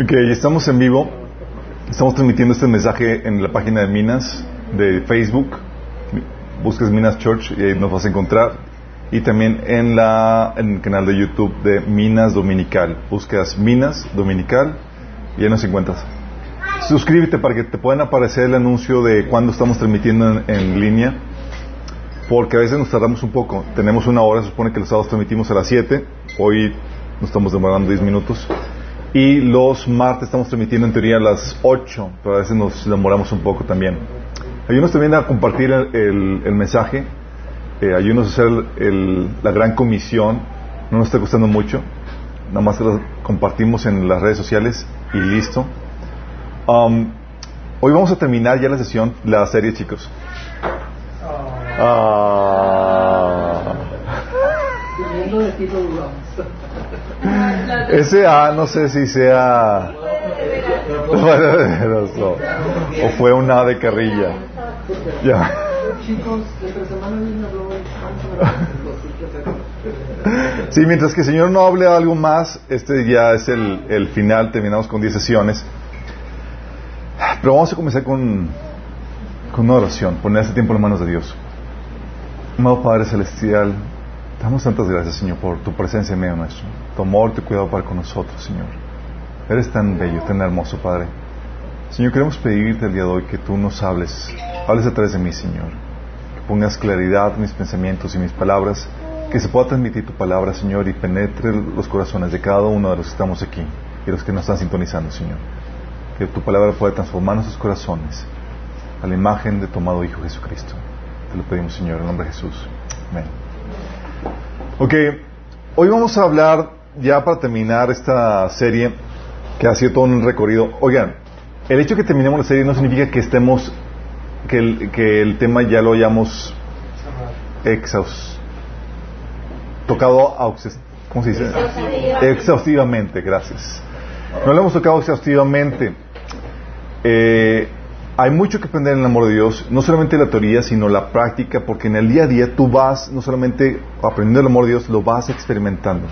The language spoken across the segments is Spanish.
Ok, estamos en vivo. Estamos transmitiendo este mensaje en la página de Minas de Facebook. Buscas Minas Church y ahí nos vas a encontrar. Y también en, la, el canal de YouTube de Minas Dominical. Buscas Minas Dominical y ahí nos encuentras. Suscríbete para que te puedan aparecer el anuncio de cuando estamos transmitiendo en, en línea. Porque a veces nos tardamos un poco. Tenemos una hora, se supone que los sábados transmitimos a las 7. Hoy nos estamos demorando 10 minutos. Y los martes estamos transmitiendo en teoría a las 8, pero a veces nos demoramos un poco también. Ayúdanos también a compartir el, el, el mensaje. Eh, ayúdanos a hacer el, la gran comisión. No nos está costando mucho. Nada más lo compartimos en las redes sociales y listo. Um, hoy vamos a terminar ya la sesión, la serie, chicos. Ah. Ese A no sé si sea o fue un A de carrilla. Ya. Sí, mientras que el Señor no hable algo más, este ya es el, el final, terminamos con 10 sesiones. Pero vamos a comenzar con, con una oración, poner este tiempo en manos de Dios. Amado Padre Celestial, damos tantas gracias, Señor, por tu presencia en medio nuestro, tu amor, tu cuidado para con nosotros, Señor. Eres tan bello, tan hermoso, Padre. Señor, queremos pedirte el día de hoy que tú nos hables, hables a través de mí, Señor. Que pongas claridad en mis pensamientos y mis palabras, que se pueda transmitir tu palabra, Señor, y penetre los corazones de cada uno de los que estamos aquí y los que nos están sintonizando, Señor. Que tu palabra pueda transformar nuestros corazones a la imagen de tu amado Hijo Jesucristo. Te lo pedimos, Señor, en el nombre de Jesús. Amén. Ok, hoy vamos a hablar, ya para terminar esta serie, que ha sido todo un recorrido. Oigan, el hecho de que terminemos la serie no significa que estemos, que el, que el tema ya lo hayamos exhaust, tocado, ¿cómo se dice? Exhaustivamente. Exhaustivamente, gracias. No lo hemos tocado exhaustivamente. Eh, hay mucho que aprender en el amor de Dios, no solamente la teoría, sino la práctica, porque en el día a día tú vas, no solamente aprendiendo el amor de Dios, lo vas experimentando.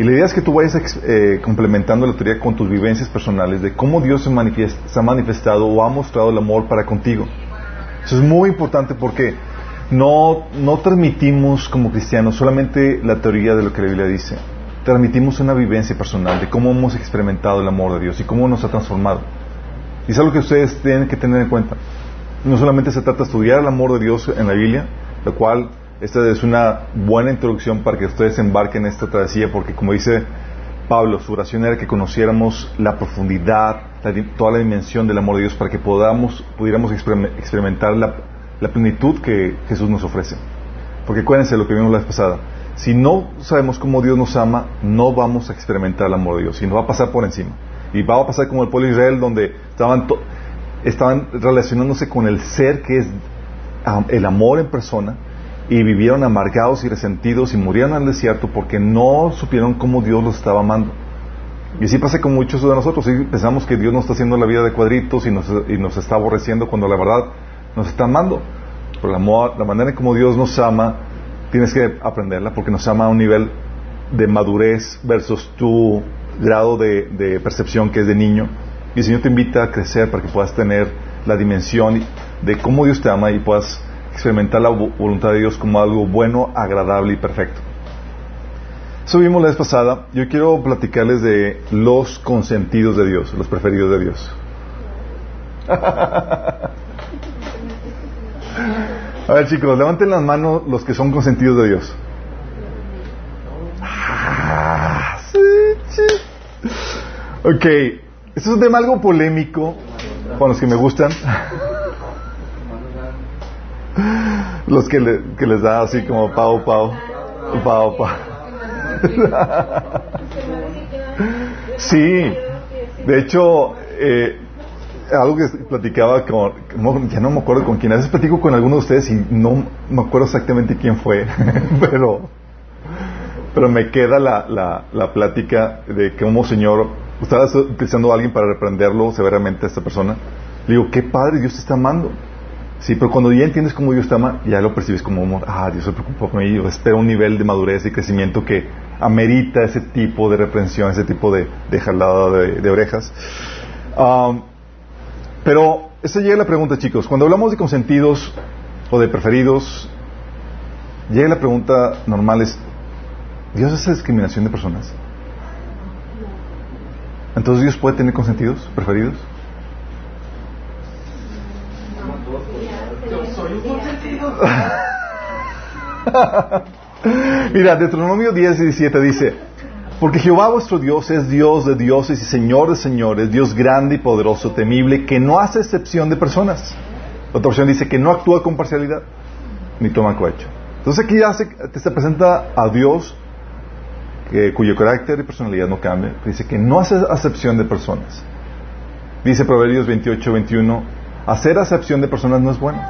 Y la idea es que tú vayas eh, complementando la teoría con tus vivencias personales de cómo Dios se, ha manifestado o ha mostrado el amor para contigo. Eso es muy importante porque no, no transmitimos como cristianos solamente la teoría de lo que la Biblia dice. Transmitimos una vivencia personal de cómo hemos experimentado el amor de Dios y cómo nos ha transformado. Y es algo que ustedes tienen que tener en cuenta. No solamente se trata de estudiar el amor de Dios en la Biblia, lo cual esta es una buena introducción para que ustedes embarquen en esta travesía, porque como dice Pablo, su oración era que conociéramos la profundidad, toda la dimensión del amor de Dios, para que podamos, pudiéramos experimentar la, la plenitud que Jesús nos ofrece. Porque acuérdense lo que vimos la vez pasada. Si no sabemos cómo Dios nos ama, no vamos a experimentar el amor de Dios, y nos va a pasar por encima. Y va a pasar como el pueblo de Israel, donde estaban, estaban relacionándose con el ser que es el amor en persona, y vivieron amargados y resentidos y murieron al desierto porque no supieron cómo Dios los estaba amando. Y así pasa con muchos de nosotros. Y pensamos que Dios nos está haciendo la vida de cuadritos y nos, y nos está aborreciendo cuando la verdad nos está amando. Pero la, la manera en como Dios nos ama, tienes que aprenderla porque nos ama a un nivel de madurez versus tu grado de, de percepción que es de niño. Y el Señor te invita a crecer para que puedas tener la dimensión de cómo Dios te ama y puedas experimentar la voluntad de Dios como algo bueno, agradable y perfecto. Eso vimos la vez pasada. Yo quiero platicarles de los consentidos de Dios, los preferidos de Dios. A ver chicos, levanten las manos los que son consentidos de Dios. Ah, sí, sí. Ok, este es un tema algo polémico con los que me gustan. Los que, le, que, les da así como pau, pau, pau, pau. Sí, de hecho, eh, algo que platicaba con, ya no me acuerdo con quién, a veces platico con alguno de ustedes y no me acuerdo exactamente quién fue, pero, pero me queda la, la, la plática de que como Señor, estaba utilizando a alguien para reprenderlo severamente a esta persona, le digo, qué padre, Dios te está amando. Sí, pero cuando ya entiendes cómo Dios te ama, ya lo percibes como amor. Ah, Dios se preocupa por mí, espera un nivel de madurez y crecimiento que amerita ese tipo de reprensión, ese tipo de, de jalada de, orejas. Pero esa llega la pregunta, chicos. Cuando hablamos de consentidos o de preferidos, llega la pregunta normal es, ¿Dios hace discriminación de personas? Entonces Dios puede tener consentidos, preferidos. Mira, Deuteronomio 10 y 17 dice, porque Jehová vuestro Dios es Dios de dioses y Señor de señores, Dios grande y poderoso, temible, que no hace excepción de personas. Otra opción dice que no actúa con parcialidad, ni toma cohecho. Entonces aquí hace, te se presenta a Dios cuyo carácter y personalidad no cambia. Dice que no hace acepción de personas. Dice Proverbios 28, 21, hacer acepción de personas no es bueno.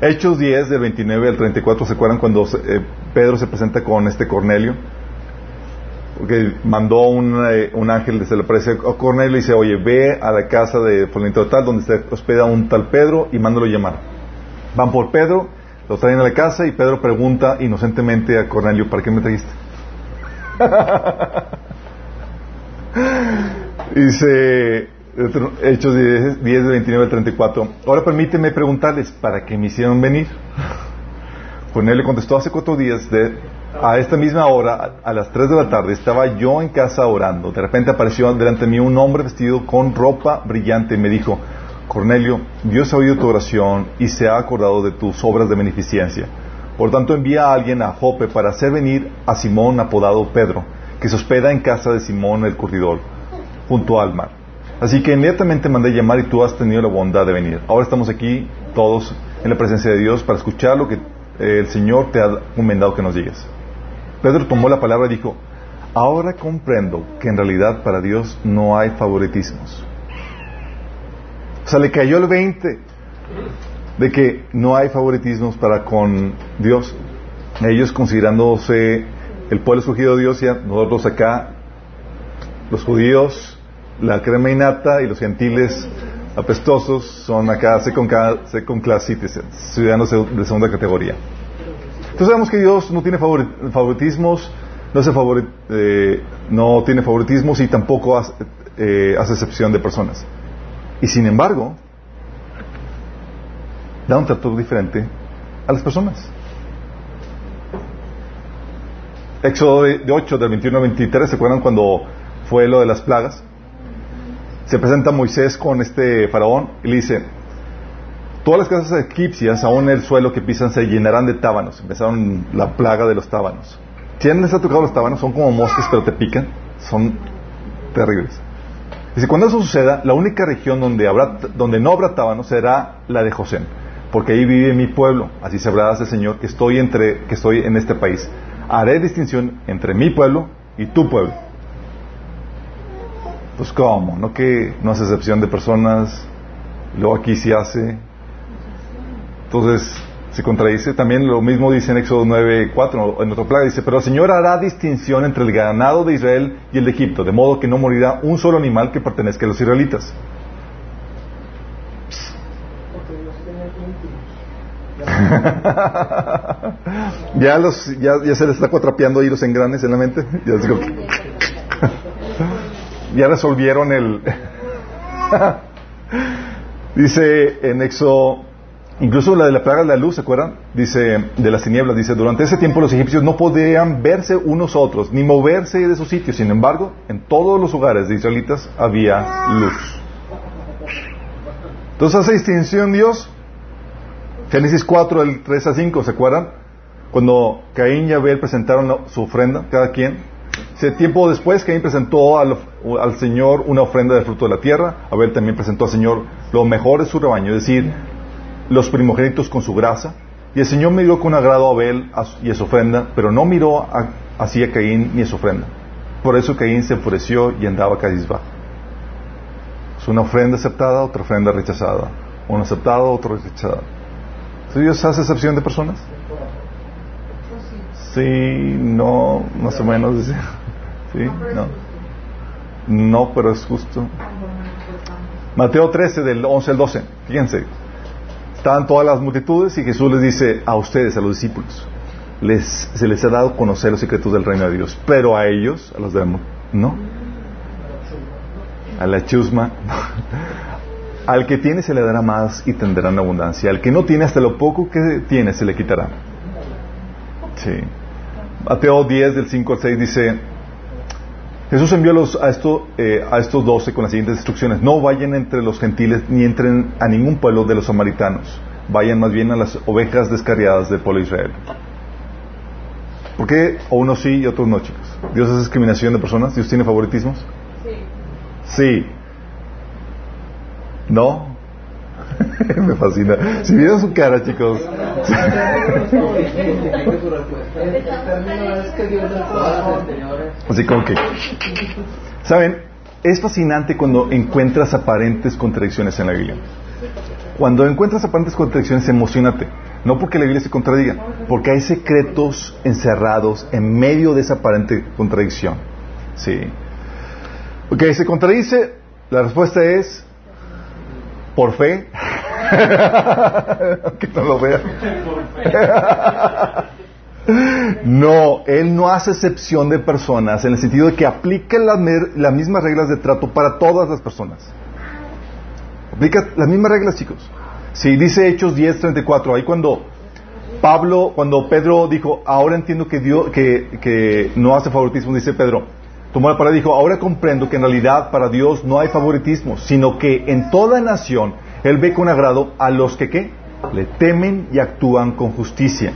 Hechos 10, del 29 al 34, ¿se acuerdan cuando eh, Pedro se presenta con este Cornelio? Porque mandó un, eh, un ángel, se le aparece a Cornelio y dice, oye, ve a la casa de Fulanito tal, donde se hospeda un tal Pedro y mándalo llamar. Van por Pedro, lo traen a la casa y Pedro pregunta inocentemente a Cornelio, ¿para qué me trajiste? dice, Hechos 10, 10 29 al 34. Ahora permíteme preguntarles, ¿para qué me hicieron venir? Cornelio contestó hace cuatro días, de, a esta misma hora, a, las 3 de la tarde, estaba yo en casa orando. De repente apareció delante de mí un hombre vestido con ropa brillante y me dijo, Cornelio, Dios ha oído tu oración y se ha acordado de tus obras de beneficencia. Por tanto, envía a alguien a Jope para hacer venir a Simón apodado Pedro, que se hospeda en casa de Simón el curridor, junto al mar. Así que inmediatamente mandé llamar y tú has tenido la bondad de venir. Ahora estamos aquí todos en la presencia de Dios para escuchar lo que eh, el Señor te ha encomendado que nos digas. Pedro tomó la palabra y dijo, ahora comprendo que en realidad para Dios no hay favoritismos. O sea, le cayó el 20 de que no hay favoritismos para con Dios. Ellos considerándose el pueblo escogido de Dios y nosotros acá, los judíos, la crema innata y los gentiles apestosos son acá second, class citizens, ciudadanos de segunda categoría. Entonces sabemos que Dios no tiene favoritismos, no, hace eh, no tiene favoritismos y tampoco hace, eh, hace excepción de personas. Y sin embargo, da un trato diferente a las personas. Éxodo de 8, del 21 al 23, ¿se acuerdan cuando fue lo de las plagas? se presenta Moisés con este faraón y le dice, todas las casas egipcias, aún el suelo que pisan, se llenarán de tábanos. Empezaron la plaga de los tábanos. ¿Quién les ha tocado los tábanos? Son como moscas, pero te pican. Son terribles. Dice, cuando eso suceda, la única región donde, habrá, donde no habrá tábanos será la de José, porque ahí vive mi pueblo. Así sabrás el Señor que estoy, entre, que estoy en este país. Haré distinción entre mi pueblo y tu pueblo pues cómo, no que no hace excepción de personas, luego aquí sí hace. Entonces se contradice. También lo mismo dice en Éxodo 9:4, en otro plaga dice, pero el Señor hará distinción entre el ganado de Israel y el de Egipto, de modo que no morirá un solo animal que pertenezca a los israelitas. ya, los, ya, ya, se les está cuatrapeando ahí los engranes en la mente. Ya digo, ya resolvieron el... dice en Éxodo, incluso la de la plaga de la luz, ¿se acuerdan? Dice, de las tinieblas, dice, durante ese tiempo los egipcios no podían verse unos a otros, ni moverse de sus sitios. Sin embargo, en todos los hogares de israelitas había luz. Entonces hace distinción Dios. Génesis 4, el 3 a 5, ¿se acuerdan? Cuando Caín y Abel presentaron su ofrenda, cada quien, ese tiempo después, Caín presentó al, Señor una ofrenda de fruto de la tierra. Abel también presentó al Señor lo mejor de su rebaño, es decir, los primogénitos con su grasa. Y el Señor miró con agrado a Abel y a su ofrenda, pero no miró así a Caín ni a su ofrenda. Por eso Caín se enfureció y andaba cabizbajo. Es una ofrenda aceptada, otra ofrenda rechazada. Una aceptada, otra rechazada. ¿Dios hace excepción de personas? Sí, no, más o menos. Sí, no. No, pero es justo. Mateo 13, del 11 al 12. Fíjense, estaban todas las multitudes y Jesús les dice a ustedes, a los discípulos, les, se les ha dado conocer los secretos del reino de Dios, pero a ellos, a los demás, no. A la chusma, al que tiene se le dará más y tendrá en abundancia, al que no tiene hasta lo poco que tiene se le quitará. Sí. Mateo 10 del 5 al 6 dice, Jesús envió a, los, a, esto, eh, a estos doce con las siguientes instrucciones. No vayan entre los gentiles ni entren a ningún pueblo de los samaritanos. Vayan más bien a las ovejas descarriadas del pueblo de Israel. ¿Por qué unos sí y otros no, chicos? ¿Dios hace discriminación de personas? ¿Dios tiene favoritismos? Sí. Sí. ¿No? Me fascina. Si vieran su cara, chicos. Así como que. ¿Saben? Es fascinante cuando encuentras aparentes contradicciones en la Biblia. Cuando encuentras aparentes contradicciones, emocionate. No porque la Biblia se contradiga, porque hay secretos encerrados en medio de esa aparente contradicción. Sí. Ok, se contradice. La respuesta es por fe. que no lo no, Él no hace excepción de personas en el sentido de que aplica las, mismas reglas de trato para todas las personas. Aplica las mismas reglas, chicos. Si dice Hechos 10:34, ahí cuando Pablo, cuando Pedro dijo, ahora entiendo que Dios, que, que no hace favoritismo, dice Pedro, tomó la palabra y dijo, ahora comprendo que en realidad para Dios no hay favoritismo, sino que en toda nación Él ve con agrado a los que ¿qué? le temen y actúan con justicia.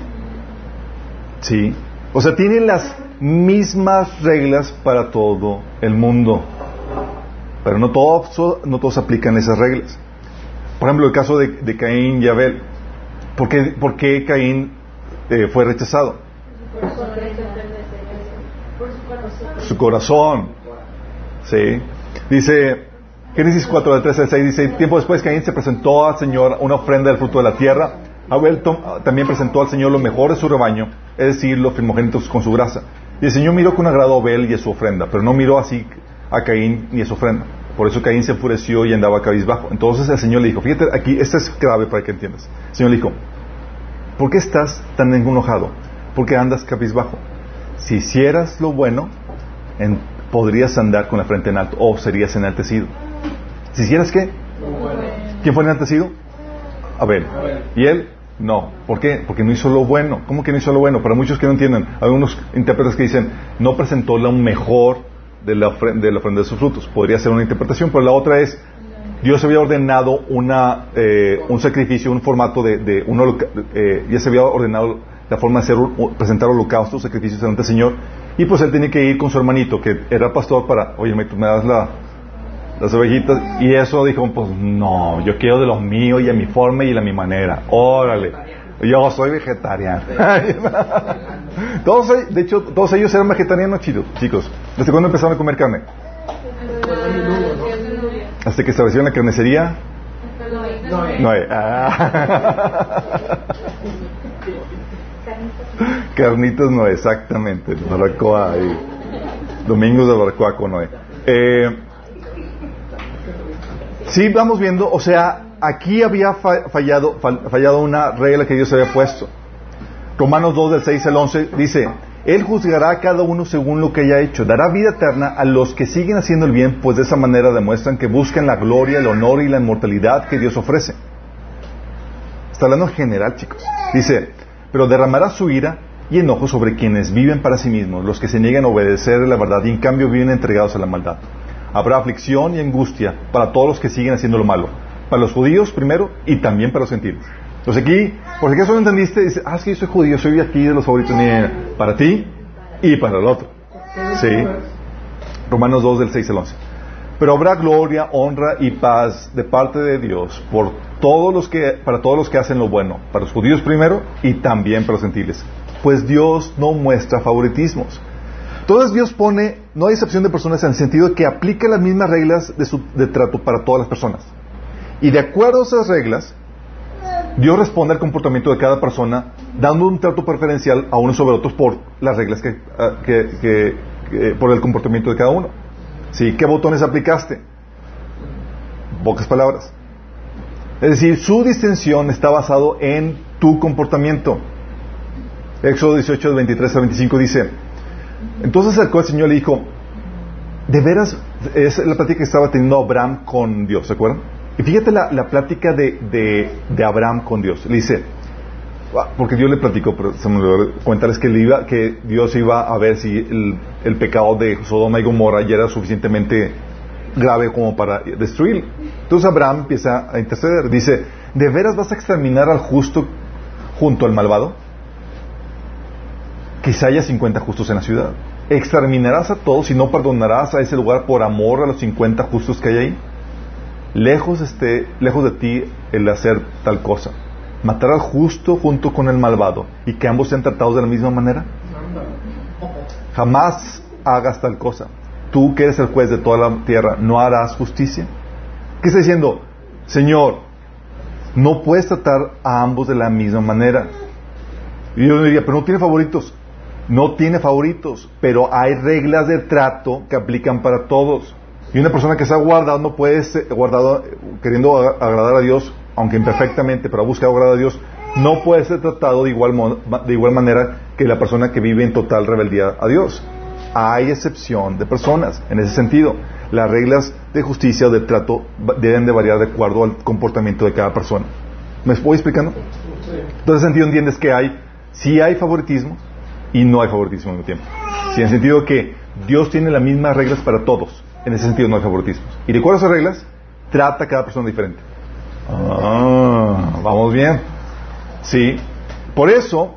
¿Sí? O sea, tiene las mismas reglas para todo el mundo. Pero no todos, no todos aplican esas reglas. Por ejemplo, el caso de, Caín y Abel. ¿Por qué, Caín eh, fue rechazado? Su corazón. ¿Sí? Dice, Génesis 4, de 13 al 6, dice, tiempo después Caín se presentó al Señor una ofrenda del fruto de la tierra. Abel también presentó al Señor lo mejor de su rebaño, es decir, los primogénitos con su grasa. Y el Señor miró con agrado a Abel y a su ofrenda, pero no miró así a Caín ni a su ofrenda. Por eso Caín se enfureció y andaba cabizbajo. Entonces el Señor le dijo, fíjate, aquí, esto es clave para que entiendas. El Señor le dijo, ¿por qué estás tan enojado? ¿Por qué andas cabizbajo? Si hicieras lo bueno, podrías andar con la frente en alto o serías enaltecido. Si hicieras qué? ¿Quién fue enaltecido? Abel. ¿Y él? No. ¿Por qué? Porque no hizo lo bueno. ¿Cómo que no hizo lo bueno? Para muchos que no entienden, hay unos intérpretes que dicen, no presentó lo mejor de la, de la ofrenda de sus frutos. Podría ser una interpretación, pero la otra es, Dios había ordenado una, eh, un sacrificio, un formato de, de eh, ya se había ordenado la forma de hacer, presentar holocaustos, sacrificios ante el Señor, y pues él tenía que ir con su hermanito, que era pastor, para, oye, me, me das la, las ovejitas. Y eso dijo, pues no, yo quiero de los míos y a mi forma y a mi manera. Órale. Yo soy vegetariano. todos, de hecho, todos ellos eran vegetarianos, chicos. ¿Desde cuándo empezaron a comer carne? Hasta que establecieron la carnicería. No, ah. Carnitas no, exactamente. Barbacoa y domingos de barbacoa con Noé. Eh, sí, vamos viendo, o sea, aquí había fallado, fallado una regla que Dios había puesto. Romanos 2 del 6 al 11 dice, Él juzgará a cada uno según lo que haya hecho, dará vida eterna a los que siguen haciendo el bien, pues de esa manera demuestran que buscan la gloria, el honor y la inmortalidad que Dios ofrece. Está hablando en general, chicos. Dice, pero derramará su ira y enojo sobre quienes viven para sí mismos, los que se niegan a obedecer la verdad y en cambio viven entregados a la maldad. Habrá aflicción y angustia para todos los que siguen haciendo lo malo, para los judíos primero y también para los gentiles. Entonces aquí, por si acaso no entendiste, dice, ah, sí, soy judío, soy aquí de los favoritos, para ti y para el otro. Sí. Romanos 2 del 6 al 11. Pero habrá gloria, honra y paz de parte de Dios por todos los que, para todos los que hacen lo bueno, para los judíos primero y también para los gentiles. Pues Dios no muestra favoritismos. Entonces Dios pone, no hay excepción de personas en el sentido de que aplica las mismas reglas de, trato para todas las personas. Y de acuerdo a esas reglas, Dios responde al comportamiento de cada persona, dando un trato preferencial a unos sobre otros por las reglas que, ah, que, por el comportamiento de cada uno. ¿Sí? ¿Qué botones aplicaste? Pocas palabras. Es decir, su distinción está basado en tu comportamiento. Éxodo 18, 23 a 25 dice, entonces acercó el Señor y le dijo, de veras, es la plática que estaba teniendo Abraham con Dios, ¿se acuerdan? Y fíjate la, plática de, de, Abraham con Dios. Le dice, porque Dios le platicó, pero se me contarles que, iba, que Dios iba a ver si el, el, pecado de Sodoma y Gomorra ya era suficientemente grave como para destruir. Entonces Abraham empieza a interceder. Dice, ¿de veras vas a exterminar al justo junto al malvado? Quizá haya 50 justos en la ciudad. ¿Exterminarás a todos y no perdonarás a ese lugar por amor a los 50 justos que hay ahí? Lejos, esté, lejos de ti el hacer tal cosa. Matar al justo junto con el malvado y que ambos sean tratados de la misma manera. Jamás hagas tal cosa. Tú que eres el juez de toda la tierra, ¿no harás justicia? ¿Qué está diciendo? Señor, no puedes tratar a ambos de la misma manera. Y yo diría, pero no tiene favoritos. No tiene favoritos, pero hay reglas de trato que aplican para todos. Y una persona que se ha guardado no puede ser guardado queriendo agradar a Dios, aunque imperfectamente, pero busca agradar a Dios, no puede ser tratado de igual, de igual manera que la persona que vive en total rebeldía a Dios. Hay excepción de personas en ese sentido. Las reglas de justicia o de trato deben de variar de acuerdo al comportamiento de cada persona. ¿Me estoy explicando? En ese sentido entiendes que hay, sí hay favoritismo y no hay favoritismo al mismo tiempo. Sí, en el sentido que Dios tiene las mismas reglas para todos. En ese sentido no hay favoritismos. Y de acuerdo a esas reglas, trata a cada persona diferente. Ah, vamos bien. Sí. Por eso,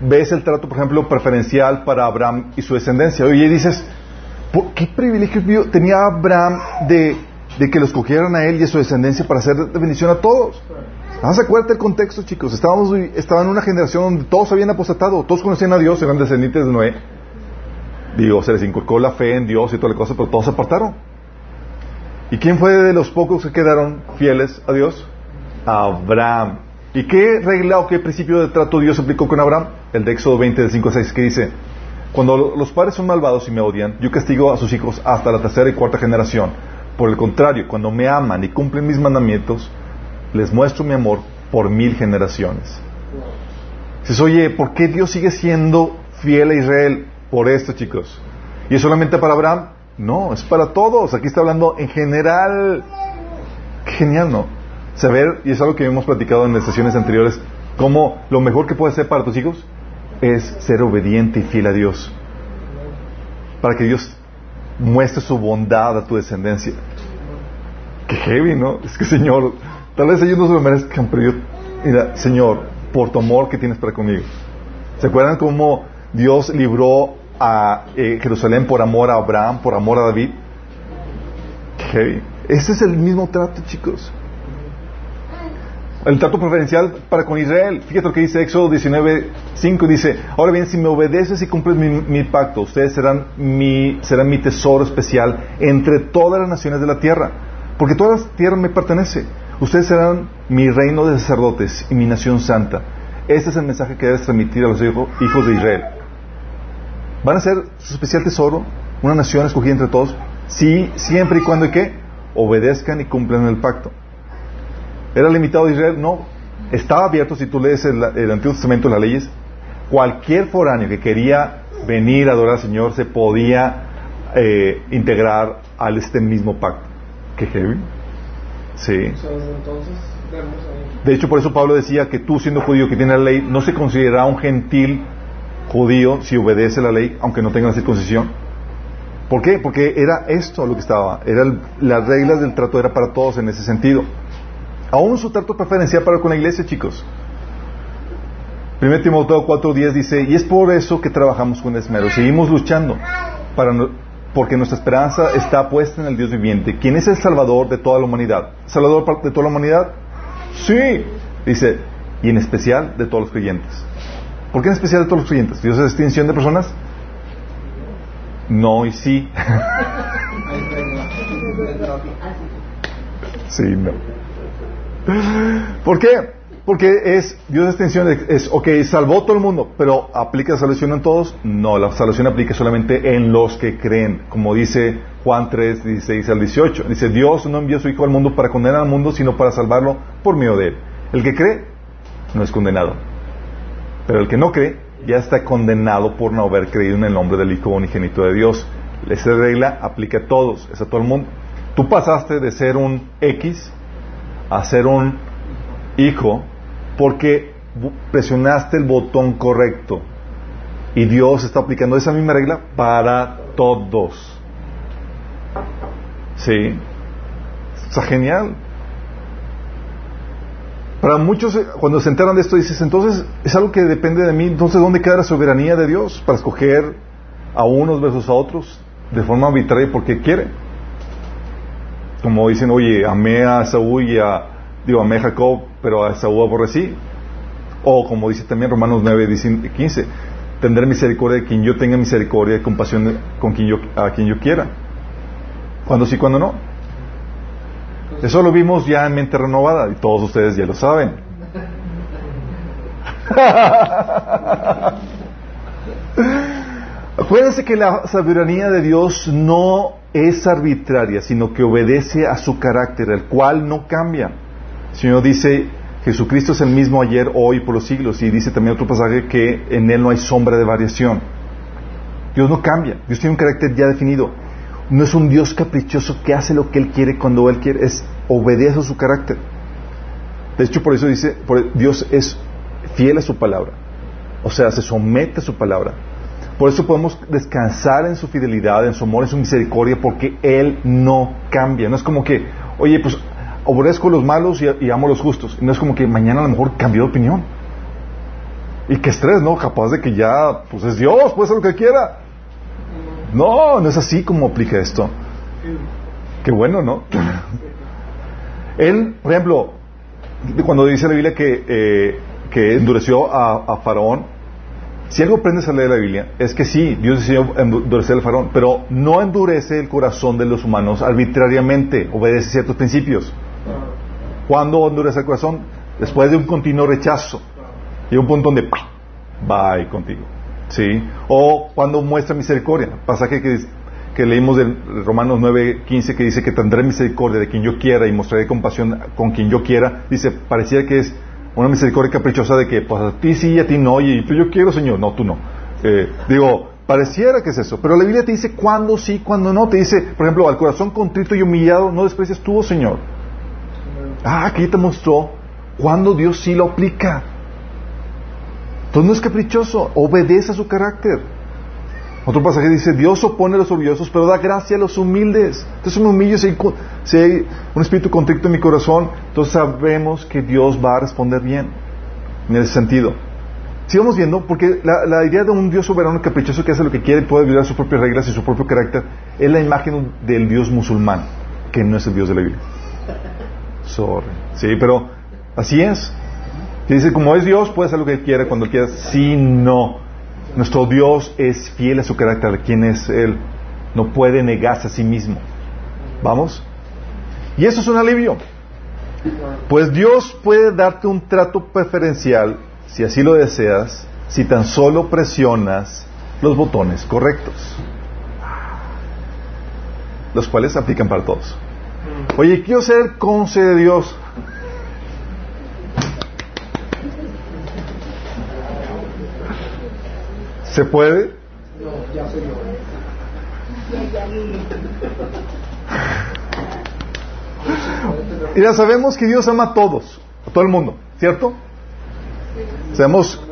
ves el trato, por ejemplo, preferencial para Abraham y su descendencia. Oye, dices, ¿por ¿qué privilegio tenía Abraham de, que los cogieran a él y a su descendencia para hacer bendición a todos? Vamos a acuérdate el contexto, chicos. Estábamos, estaban en una generación donde todos habían apostatado, todos conocían a Dios, eran descendientes de Noé. Digo, se les inculcó la fe en Dios y toda la cosa, pero todos se apartaron. ¿Y quién fue de los pocos que quedaron fieles a Dios? Abraham. ¿Y qué regla o qué principio de trato Dios aplicó con Abraham? El de Éxodo 20, de 5 a 6, que dice, cuando los padres son malvados y me odian, yo castigo a sus hijos hasta la tercera y cuarta generación. Por el contrario, cuando me aman y cumplen mis mandamientos, les muestro mi amor por mil generaciones. Dices, oye, ¿por qué Dios sigue siendo fiel a Israel? Por esto, chicos. ¿Y es solamente para Abraham? No, es para todos. Aquí está hablando en general. genial, ¿no? Saber, y es algo que hemos platicado en las sesiones anteriores, cómo lo mejor que puedes hacer para tus hijos es ser obediente y fiel a Dios. Para que Dios muestre su bondad a tu descendencia. Qué heavy, ¿no? Es que, Señor, tal vez ellos no se lo merezcan, pero yo, mira, Señor, por tu amor que tienes para conmigo. ¿Se acuerdan cómo Dios libró a eh, Jerusalén por amor a Abraham, por amor a David. Ese es el mismo trato, chicos. El trato preferencial para con Israel. Fíjate lo que dice Éxodo 19.5. Dice, ahora bien, si me obedeces y cumples mi, pacto, ustedes serán mi, serán mi tesoro especial entre todas las naciones de la tierra. Porque toda la tierra me pertenece. Ustedes serán mi reino de sacerdotes y mi nación santa. Este es el mensaje que debes transmitir a los hijos de Israel. Van a ser su especial tesoro, una nación escogida entre todos, sí, siempre y cuando y que obedezcan y cumplan el pacto. ¿Era limitado a Israel? No. Estaba abierto, si tú lees el, Antiguo Testamento, las leyes, cualquier foráneo que quería venir a adorar al Señor se podía eh, integrar al este mismo pacto. ¿Qué heavy? Sí. De hecho, por eso Pablo decía que tú, siendo judío que tiene la ley, no se consideraba un gentil judío si obedece la ley, aunque no tenga la circuncisión. ¿Por qué? Porque era esto lo que estaba. Era las reglas del trato era para todos en ese sentido. Aún su trato preferencial para con la iglesia, chicos. 1 Timoteo 4.10 dice, y es por eso que trabajamos con esmero, seguimos luchando, para porque nuestra esperanza está puesta en el Dios viviente, quien es el Salvador de toda la humanidad. ¿Salvador de toda la humanidad? Sí, dice, y en especial de todos los creyentes. ¿Por qué en especial de todos los creyentes? ¿Dios es distinción de personas? No y sí. sí, no. ¿Por qué? porque es, Dios es extensión, es, ok, salvó todo el mundo, pero ¿aplica la salvación en todos? No, la salvación aplica solamente en los que creen, como dice Juan 3, 16 al 18. Dice, Dios no envió a su Hijo al mundo para condenar al mundo, sino para salvarlo por medio de él. El que cree no es condenado, pero el que no cree ya está condenado por no haber creído en el nombre del Hijo unigénito de Dios. Esa regla aplica a todos, es a todo el mundo. Tú pasaste de ser un X a ser un hijo porque presionaste el botón correcto. Y Dios está aplicando esa misma regla para todos. Sí. Está genial. Para muchos, eh, cuando se enteran de esto, dices, entonces es algo que depende de mí. Entonces, ¿dónde queda la soberanía de Dios para escoger a unos versus a otros de forma arbitraria porque quiere? Como dicen, oye, amé a Saúl y a, digo, amé a Jacob, pero a Saúl aborrecí. O como dice también Romanos 9, 15, tendré misericordia de quien yo tenga misericordia y compasión con quien yo, a quien yo quiera. Cuando sí, cuando no. Eso lo vimos ya en mente renovada y todos ustedes ya lo saben. Acuérdense que la soberanía de Dios no es arbitraria, sino que obedece a su carácter, el cual no cambia. El Señor dice, Jesucristo es el mismo ayer, hoy, por los siglos, y dice también otro pasaje que en Él no hay sombra de variación. Dios no cambia, Dios tiene un carácter ya definido. No es un Dios caprichoso que hace lo que Él quiere cuando Él quiere, es obedece a su carácter. De hecho, por eso dice, Dios es fiel a su palabra. O sea, se somete a su palabra. Por eso podemos descansar en su fidelidad, en su amor, en su misericordia, porque Él no cambia. No es como que, oye, pues aborrezco a los malos y, amo a los justos. no es como que mañana a lo mejor cambió de opinión. Y qué estrés, ¿no? Capaz de que ya, pues es Dios, puede ser lo que quiera. No, no es así como aplica esto. Qué bueno, ¿no? Él, por ejemplo, cuando dice la Biblia que, eh, que endureció a Faraón, si algo aprendes a leer la Biblia, es que sí, Dios decidió endurecer el faraón, pero no endurece el corazón de los humanos arbitrariamente, obedece ciertos principios. ¿Cuándo endurece el corazón? Después de un continuo rechazo. Y un punto donde va contigo. ¿Sí? O cuando muestra misericordia. Pasaje que, que leímos de Romanos 9:15 que dice que tendré misericordia de quien yo quiera y mostraré compasión con quien yo quiera. Dice, parecía que es una misericordia caprichosa de que, pues a ti sí y a ti no, y yo quiero, Señor, no, tú no. Eh, digo, pareciera que es eso, pero la Biblia te dice cuándo sí, cuándo no. Te dice, por ejemplo, al corazón contrito y humillado no desprecias tú, oh Señor. Ah, aquí te mostró cuándo Dios sí lo aplica. Entonces no es caprichoso, obedece a su carácter. Otro pasaje dice, Dios opone a los orgullosos, pero da gracia a los humildes. Entonces me humillo si hay, un espíritu contrito en mi corazón, entonces sabemos que Dios va a responder bien en ese sentido. Sigamos viendo, porque la, idea de un Dios soberano caprichoso que hace lo que quiere y puede violar sus propias reglas y su propio carácter es la imagen del Dios musulmán, que no es el Dios de la Biblia. Sorry. Sí, pero así es. Dice, como es Dios, puede hacer lo que quiera cuando quiera. Sí, no. Nuestro Dios es fiel a su carácter, quién es Él. No puede negarse a sí mismo. ¿Vamos? Y eso es un alivio. Pues Dios puede darte un trato preferencial, si así lo deseas, si tan solo presionas los botones correctos, los cuales aplican para todos. Oye, quiero ser conce de Dios. ¿Se puede? Ya Y ya sabemos que Dios ama a todos, a todo el mundo, ¿cierto? Sabemos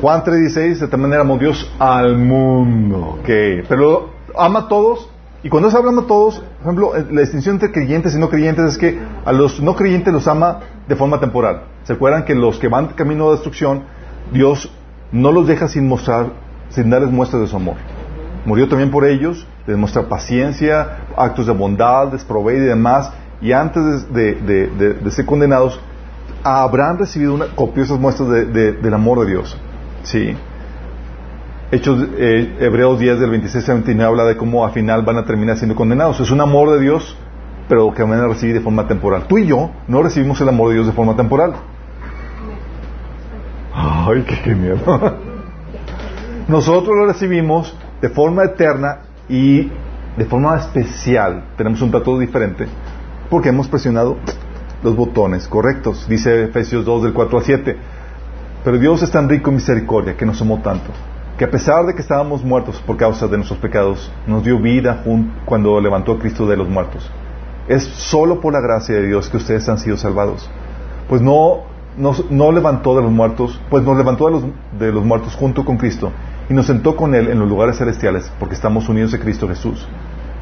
Juan 3:16, de tal manera amó Dios al mundo, ok, pero ama a todos, y cuando se habla a todos, por ejemplo, la distinción entre creyentes y no creyentes es que a los no creyentes los ama de forma temporal. ¿Se acuerdan que los que van camino de destrucción, Dios no los deja sin mostrar sin darles muestras de su amor. Murió también por ellos, les muestra paciencia, actos de bondad, les y demás, y antes de, ser condenados, habrán recibido una, copiosas muestras del amor de Dios. ¿Sí? Hechos, eh, Hebreos 10 del 26 al 29 habla de cómo al final van a terminar siendo condenados. Es un amor de Dios, pero que van a recibir de forma temporal. Tú y yo no recibimos el amor de Dios de forma temporal. Ay, qué genial. Nosotros lo recibimos de forma eterna y de forma especial. Tenemos un trato diferente porque hemos presionado los botones correctos. Dice Efesios 2 del 4 al 7. Pero Dios es tan rico en misericordia que nos amó tanto, que a pesar de que estábamos muertos por causa de nuestros pecados, nos dio vida cuando levantó a Cristo de los muertos. Es solo por la gracia de Dios que ustedes han sido salvados. Pues no, no levantó de los muertos, pues nos levantó de los, de los muertos junto con Cristo y nos sentó con Él en los lugares celestiales porque estamos unidos a Cristo Jesús.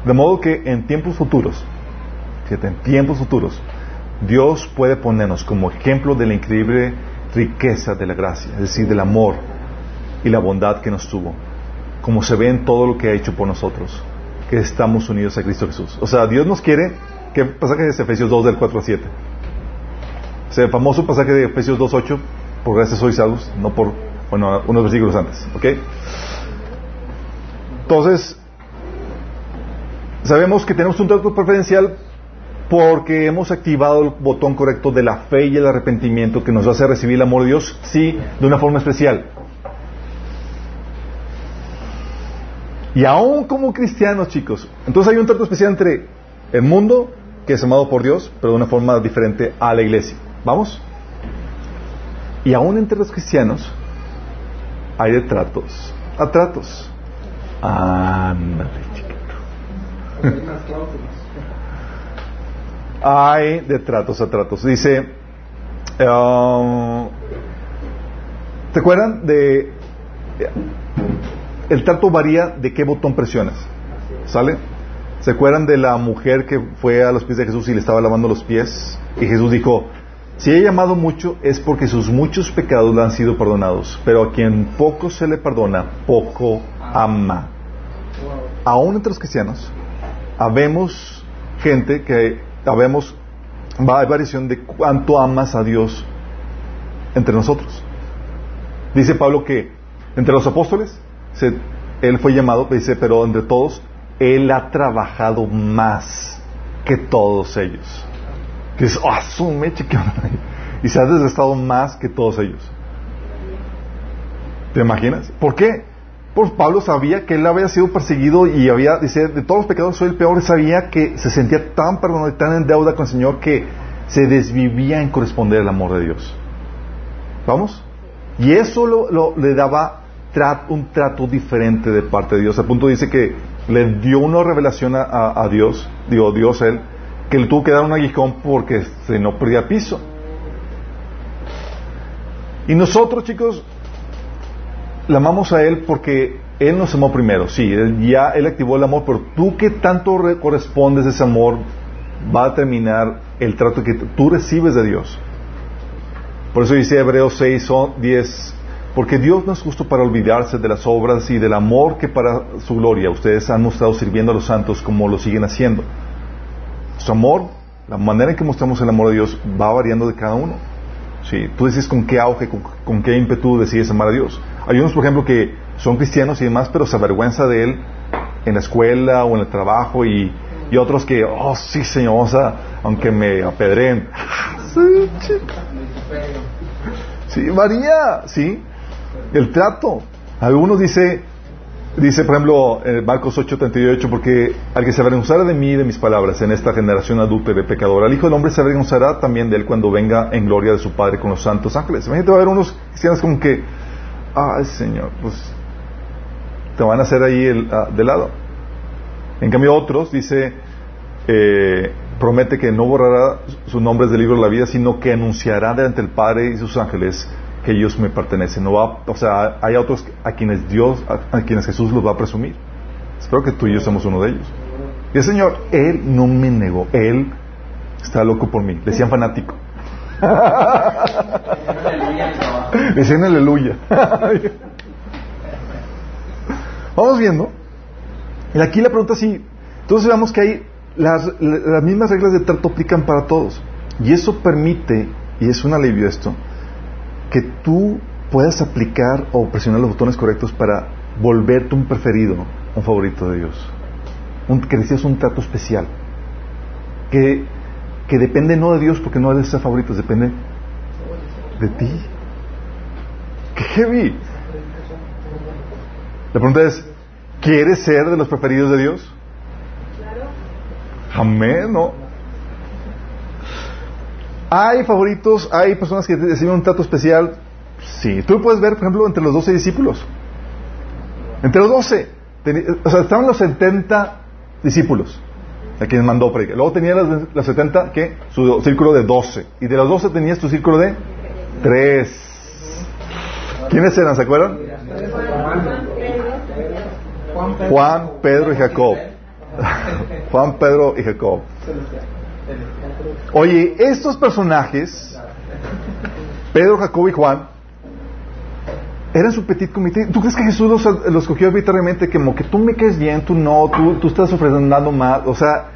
De modo que en tiempos futuros, fíjate, en tiempos futuros, Dios puede ponernos como ejemplo de la increíble riqueza de la gracia, es decir, del amor y la bondad que nos tuvo, como se ve en todo lo que ha hecho por nosotros, que estamos unidos a Cristo Jesús. O sea, Dios nos quiere, ¿qué pasaje es Efesios 2 del 4 al 7? O el famoso pasaje de Efesios 2, 8, por gracias sois salvos, no por, bueno, unos versículos antes, ¿ok? Entonces, sabemos que tenemos un trato preferencial porque hemos activado el botón correcto de la fe y el arrepentimiento que nos hacer recibir el amor de Dios, sí, de una forma especial. Y aún como cristianos, chicos, entonces hay un trato especial entre el mundo, que es amado por Dios, pero de una forma diferente a la iglesia. ¿Vamos? Y aún entre los cristianos hay de tratos a tratos. Chiquito hay de tratos a tratos. Dice, um, ¿te acuerdan de... El trato varía de qué botón presionas. ¿Sale? ¿Se acuerdan de la mujer que fue a los pies de Jesús y le estaba lavando los pies? Y Jesús dijo, si he llamado mucho es porque sus muchos pecados le han sido perdonados, pero a quien poco se le perdona, poco ama. Aún entre los cristianos, habemos gente que sabemos, va a variación de cuánto amas a Dios entre nosotros. Dice Pablo que entre los apóstoles, él fue llamado, dice, pero entre todos, él ha trabajado más que todos ellos. Que es, ah, y se ha desgastado más que todos ellos. ¿Te imaginas? ¿Por qué? Pues Pablo sabía que él había sido perseguido y había, dice, de todos los pecados soy el peor, sabía que se sentía tan perdonado y tan en deuda con el Señor que se desvivía en corresponder al amor de Dios. ¿Vamos? Y eso lo, le daba un trato diferente de parte de Dios. Al punto dice que le dio una revelación a, Dios, digo, Dios él, que le tuvo que dar un aguijón porque se no perdía piso. Y nosotros, chicos, le amamos a Él porque Él nos amó primero. Sí, ya Él activó el amor, pero tú que tanto correspondes a ese amor va a terminar el trato que tú recibes de Dios. Por eso dice Hebreos 6, 10, porque Dios no es justo para olvidarse de las obras y del amor que para su gloria ustedes han mostrado sirviendo a los santos como lo siguen haciendo. Su amor, la manera en que mostramos el amor de Dios va variando de cada uno. Sí, tú dices con qué auge, con qué ímpetu decides amar a Dios. Hay unos, por ejemplo, que son cristianos y demás, pero se avergüenza de él en la escuela o en el trabajo y, otros que, oh, sí, señor, aunque me apedreen. sí, varía, sí. El trato. Algunos dice, dice, por ejemplo, en Marcos 8:38, porque al que se avergonzara de mí y de mis palabras en esta generación adulta y pecadora, el Hijo del Hombre se avergonzará también de él cuando venga en gloria de su Padre con los santos ángeles. Imagínate, va a haber unos cristianos como que, ay Señor, pues te van a hacer ahí el, ah, de lado. En cambio otros, dice, eh, promete que no borrará sus nombres del libro de la vida, sino que anunciará delante del Padre y sus ángeles que ellos me pertenecen. No va, o sea, hay otros a quienes Dios, a, quienes Jesús los va a presumir. Espero que tú y yo somos uno de ellos. Y el Señor, Él no me negó, Él está loco por mí. Decían fanático. Decían aleluya. Vamos viendo. Y aquí la pregunta sí. Entonces veamos que hay las, las mismas reglas de trato aplican para todos. Y eso permite, y es un alivio esto, que tú puedas aplicar o presionar los botones correctos para volverte un preferido, un favorito de Dios. Un, que recibas un trato especial. Que que depende no de Dios porque no de ser favoritos, depende de ti. ¡Qué heavy! La pregunta es, ¿quieres ser de los preferidos de Dios? Amén, ¿no? ¿Hay favoritos? ¿Hay personas que reciben un trato especial? Sí. Tú puedes ver, por ejemplo, entre los doce discípulos. Entre los doce. O sea, estaban los 70 discípulos a quienes mandó predicar. Luego tenía las, 70, ¿qué? Su círculo de 12. Y de los 12 tenías tu círculo de 3. ¿Quiénes eran? ¿Se acuerdan? Juan, Pedro y Jacob. Juan, Pedro y Jacob. Oye, estos personajes, Pedro, Jacob y Juan, eran su petit comité. ¿Tú crees que Jesús los, los cogió arbitrariamente como que tú me caes bien, tú no, tú, tú estás ofreciendo más? O sea,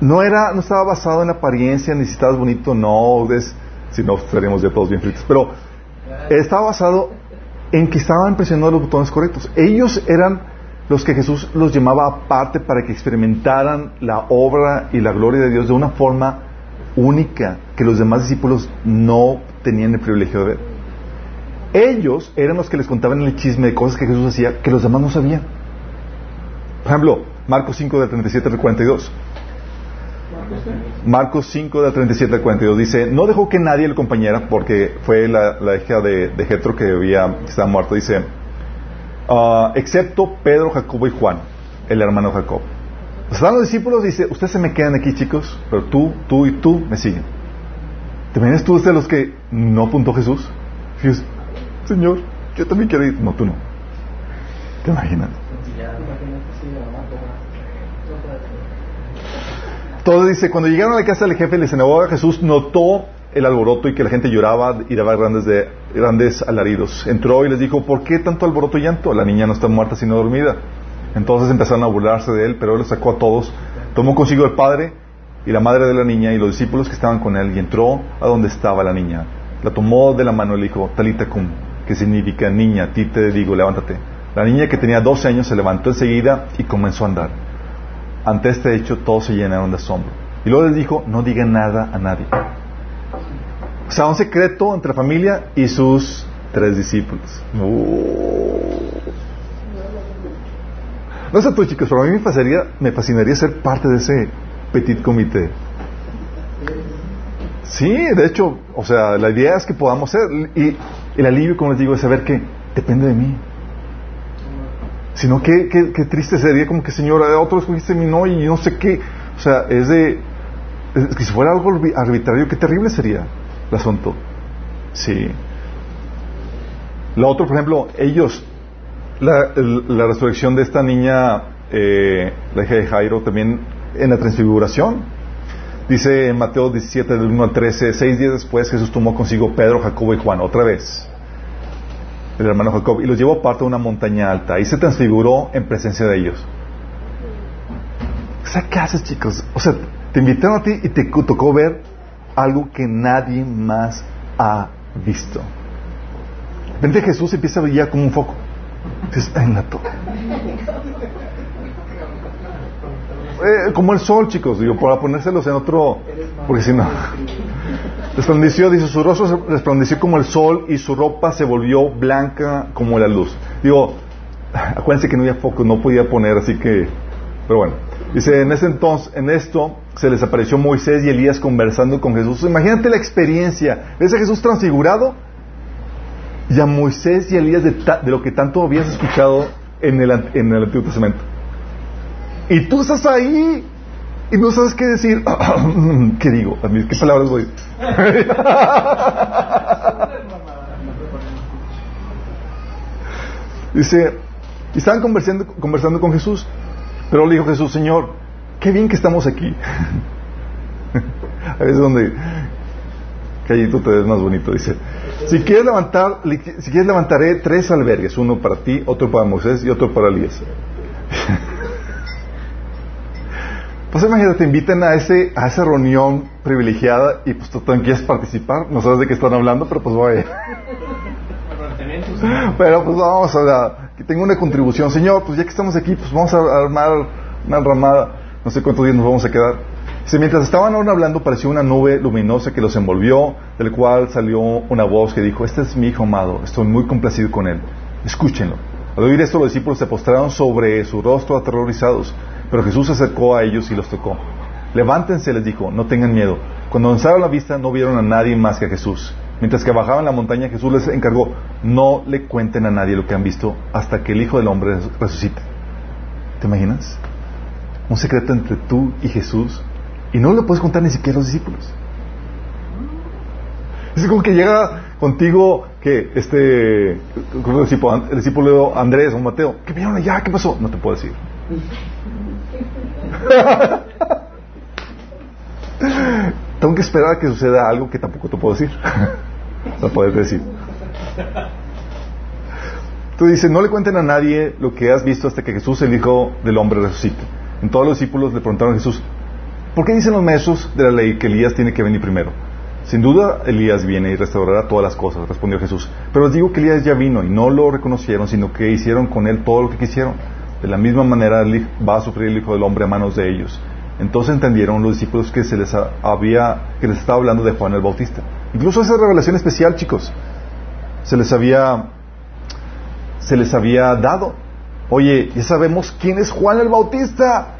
no era, no estaba basado en apariencia, ni si estabas bonito, no, si no estaríamos ya todos bien fritos. Pero estaba basado en que estaban presionando los botones correctos. Ellos eran los que Jesús los llamaba aparte para que experimentaran la obra y la gloria de Dios de una forma única que los demás discípulos no tenían el privilegio de ver. Ellos eran los que les contaban el chisme de cosas que Jesús hacía que los demás no sabían. Por ejemplo, Marcos 5 del 37 al 42. Marcos 5 del 37 al 42 dice, no dejó que nadie le acompañara porque fue la, hija de, de Jetro que, había, estaba muerto. Dice, ah, excepto Pedro, Jacobo y Juan, el hermano Jacob. Estaban los discípulos dice, ustedes se me quedan aquí chicos, pero tú, tú y tú me siguen. ¿Te imaginas tú de los que no apuntó Jesús? Señor, yo también quiero ir. No, tú no. ¿Te imaginas? Todo dice, cuando llegaron a la casa del jefe, el sinagoga Jesús notó el alboroto y que la gente lloraba y daba grandes, de, grandes alaridos. Entró y les dijo, ¿por qué tanto alboroto y llanto? La niña no está muerta sino dormida. Entonces empezaron a burlarse de él, pero él los sacó a todos, tomó consigo el padre y la madre de la niña y los discípulos que estaban con él y entró a donde estaba la niña. La tomó de la mano y le dijo, Talita cum, que significa niña, a ti te digo, levántate. La niña que tenía 12 años se levantó enseguida y comenzó a andar. Ante este hecho todos se llenaron de asombro. Y luego les dijo, no digan nada a nadie. O sea, un secreto entre la familia y sus tres discípulos. No sé tú, chicos, pero a mí me fascinaría, me fascinaría ser parte de ese petit comité. Sí, de hecho, o sea, la idea es que podamos ser. Y el alivio, como les digo, es saber que depende de mí. Sino que, qué triste sería como que, Señor, otro escogiste mi no y no sé qué. O sea, es de... que si fuera algo arbitrario, qué terrible sería el asunto. Sí. Lo otro, por ejemplo, ellos, la, la resurrección de esta niña, eh, la hija de Jairo, también en la transfiguración. Dice en Mateo 17, del 1 al 13, seis días después Jesús tomó consigo Pedro, Jacobo y Juan, otra vez el hermano Jacob, y los llevó aparte de una montaña alta. Y se transfiguró en presencia de ellos. O ¿qué haces, chicos? O sea, te invitaron a ti y te tocó ver algo que nadie más ha visto. Vente Jesús empieza a brillar como un foco. En la torre. Eh, como el sol, chicos, digo, para ponérselos en otro, porque si no. Resplandeció, dice, su rostro resplandeció como el sol y su ropa se volvió blanca como la luz. Digo, acuérdense que no había foco, no podía poner, así que, pero bueno. Dice, en ese entonces, en esto, se les apareció Moisés y Elías conversando con Jesús. Imagínate la experiencia. ¿Ves a Jesús transfigurado? Y a Moisés y Elías de, lo que tanto habías escuchado en el, Antiguo Testamento. Y tú estás ahí y no sabes qué decir. ¿Qué digo? ¿Qué palabras voy? Dice, y estaban conversando con Jesús, pero le dijo Jesús, Señor, qué bien que estamos aquí. Ahí es donde tú te ves más bonito. Dice, si quieres levantar, si quieres levantaré tres albergues, uno para ti, otro para Moisés y otro para Elías. Pues imagínate, te invitan a ese, a esa reunión privilegiada y pues tú también quieres participar, no sabes de qué están hablando, pero pues vaya. pero pues vamos a ver, que tengo una contribución. Señor, pues ya que estamos aquí, pues vamos a armar una ramada, no sé cuántos días nos vamos a quedar. Dice, mientras estaban aún hablando, pareció una nube luminosa que los envolvió, del cual salió una voz que dijo, este es mi hijo amado, estoy muy complacido con él. Escúchenlo. Al oír esto, los discípulos se postraron sobre su rostro aterrorizados, pero Jesús se acercó a ellos y los tocó. Levántense, les dijo, no tengan miedo. Cuando alzaron la vista, no vieron a nadie más que a Jesús. Mientras que bajaban la montaña, Jesús les encargó, no le cuenten a nadie lo que han visto hasta que el Hijo del Hombre resucite. ¿Te imaginas? Un secreto entre tú y Jesús y no lo puedes contar ni siquiera a los discípulos. Es como que llega contigo que este el discípulo, Andrés o Mateo, ¿qué vieron allá? ¿Qué pasó? No te puedo decir. Tengo que esperar a que suceda algo que tampoco te puedo decir. no puedes decir. Tú dices, no le cuenten a nadie lo que has visto hasta que Jesús, el Hijo del Hombre, resucite. Todos los discípulos le preguntaron a Jesús, ¿Por qué dicen los maestros de la ley que Elías tiene que venir primero? Sin duda Elías viene y restaurará todas las cosas, respondió Jesús. Pero os digo que Elías ya vino y no lo reconocieron, sino que hicieron con él todo lo que quisieron. De la misma manera va a sufrir el Hijo del Hombre a manos de ellos. Entonces entendieron los discípulos que se les había, que les estaba hablando de Juan el Bautista. Incluso esa revelación especial, chicos, se les había, se les había dado. Oye, ya sabemos quién es Juan el Bautista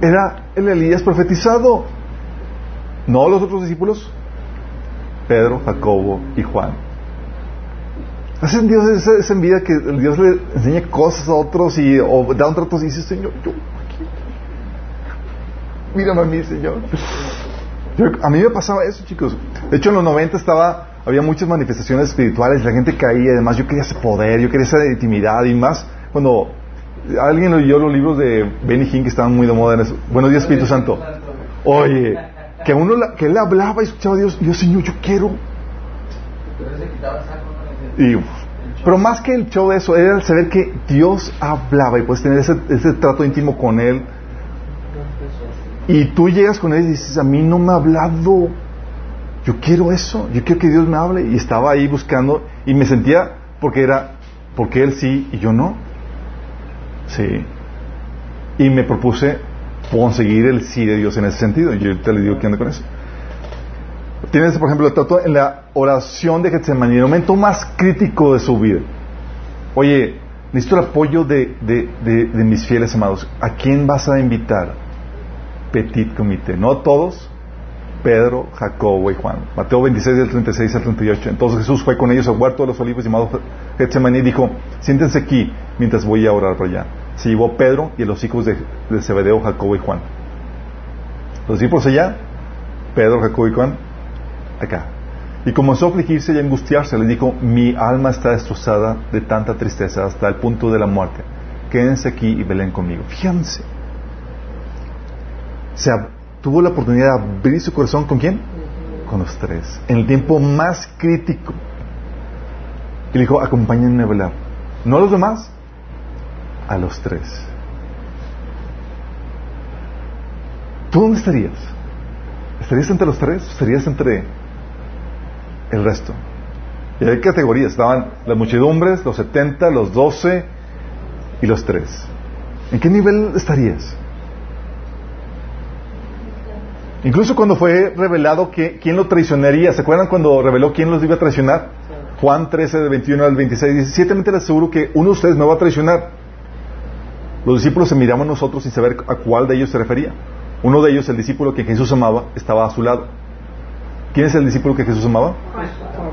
era el Elías profetizado. No los otros discípulos, Pedro, Jacobo y Juan. Hacen Dios esa, envidia que Dios le enseña cosas a otros y o da un trato y dice, Señor, yo aquí. Mírame a mí, Señor. a mí me pasaba eso, chicos. De hecho, en los 90 estaba, había muchas manifestaciones espirituales, la gente caía, además yo quería ese poder, yo quería esa intimidad y más cuando Alguien leyó los libros de Benny Hinn que estaban muy de moda en eso. Buenos días, Espíritu Santo. Oye, que uno que él hablaba y escuchaba a Dios, yo, Señor, yo quiero. Pero más que el show de eso, era el saber que Dios hablaba y puedes tener ese, ese trato íntimo con Él. Y tú llegas con Él y dices, a mí no me ha hablado. Yo quiero eso, yo quiero que Dios me hable. Y estaba ahí buscando y me sentía porque era, porque Él sí y yo no. Sí. Y me propuse conseguir el sí de Dios en ese sentido. Y yo te le digo que anda con eso. Tienes, por ejemplo, el en la oración de Getsemaní, el momento más crítico de su vida. Oye, necesito el apoyo de, de, mis fieles amados. ¿A quién vas a invitar? Petit comité. No todos, Pedro, Jacobo y Juan. Mateo 26 del 36 al 38. Entonces Jesús fue con ellos al huerto de los olivos llamado Getsemaní y dijo, siéntense aquí mientras voy a orar para allá. Se llevó Pedro y los hijos de, de Zebedeo, Jacobo y Juan. Los discípulos allá, Pedro, Jacobo y Juan, acá. Y comenzó a afligirse y a angustiarse. Le dijo, mi alma está destrozada de tanta tristeza hasta el punto de la muerte. Quédense aquí y velen conmigo. Fíjense. Se tuvo la oportunidad de abrir su corazón con quién? Con los tres. En el tiempo más crítico. Y le dijo, acompáñenme a velar. No a los demás, a los tres. ¿Tú dónde estarías? ¿Estarías entre los tres? ¿Estarías entre el resto? Y hay categorías. Estaban las muchedumbres, los setenta, los doce y los tres. ¿En qué nivel estarías? Incluso cuando fue revelado que, quién lo traicionaría, ¿se acuerdan cuando reveló quién los iba a traicionar? Juan 13, de 21 al 26, dice, ciertamente les aseguro que uno de ustedes me va a traicionar. Los discípulos se miraban a nosotros sin saber a cuál de ellos se refería. Uno de ellos, el discípulo que Jesús amaba, estaba a su lado. ¿Quién es el discípulo que Jesús amaba?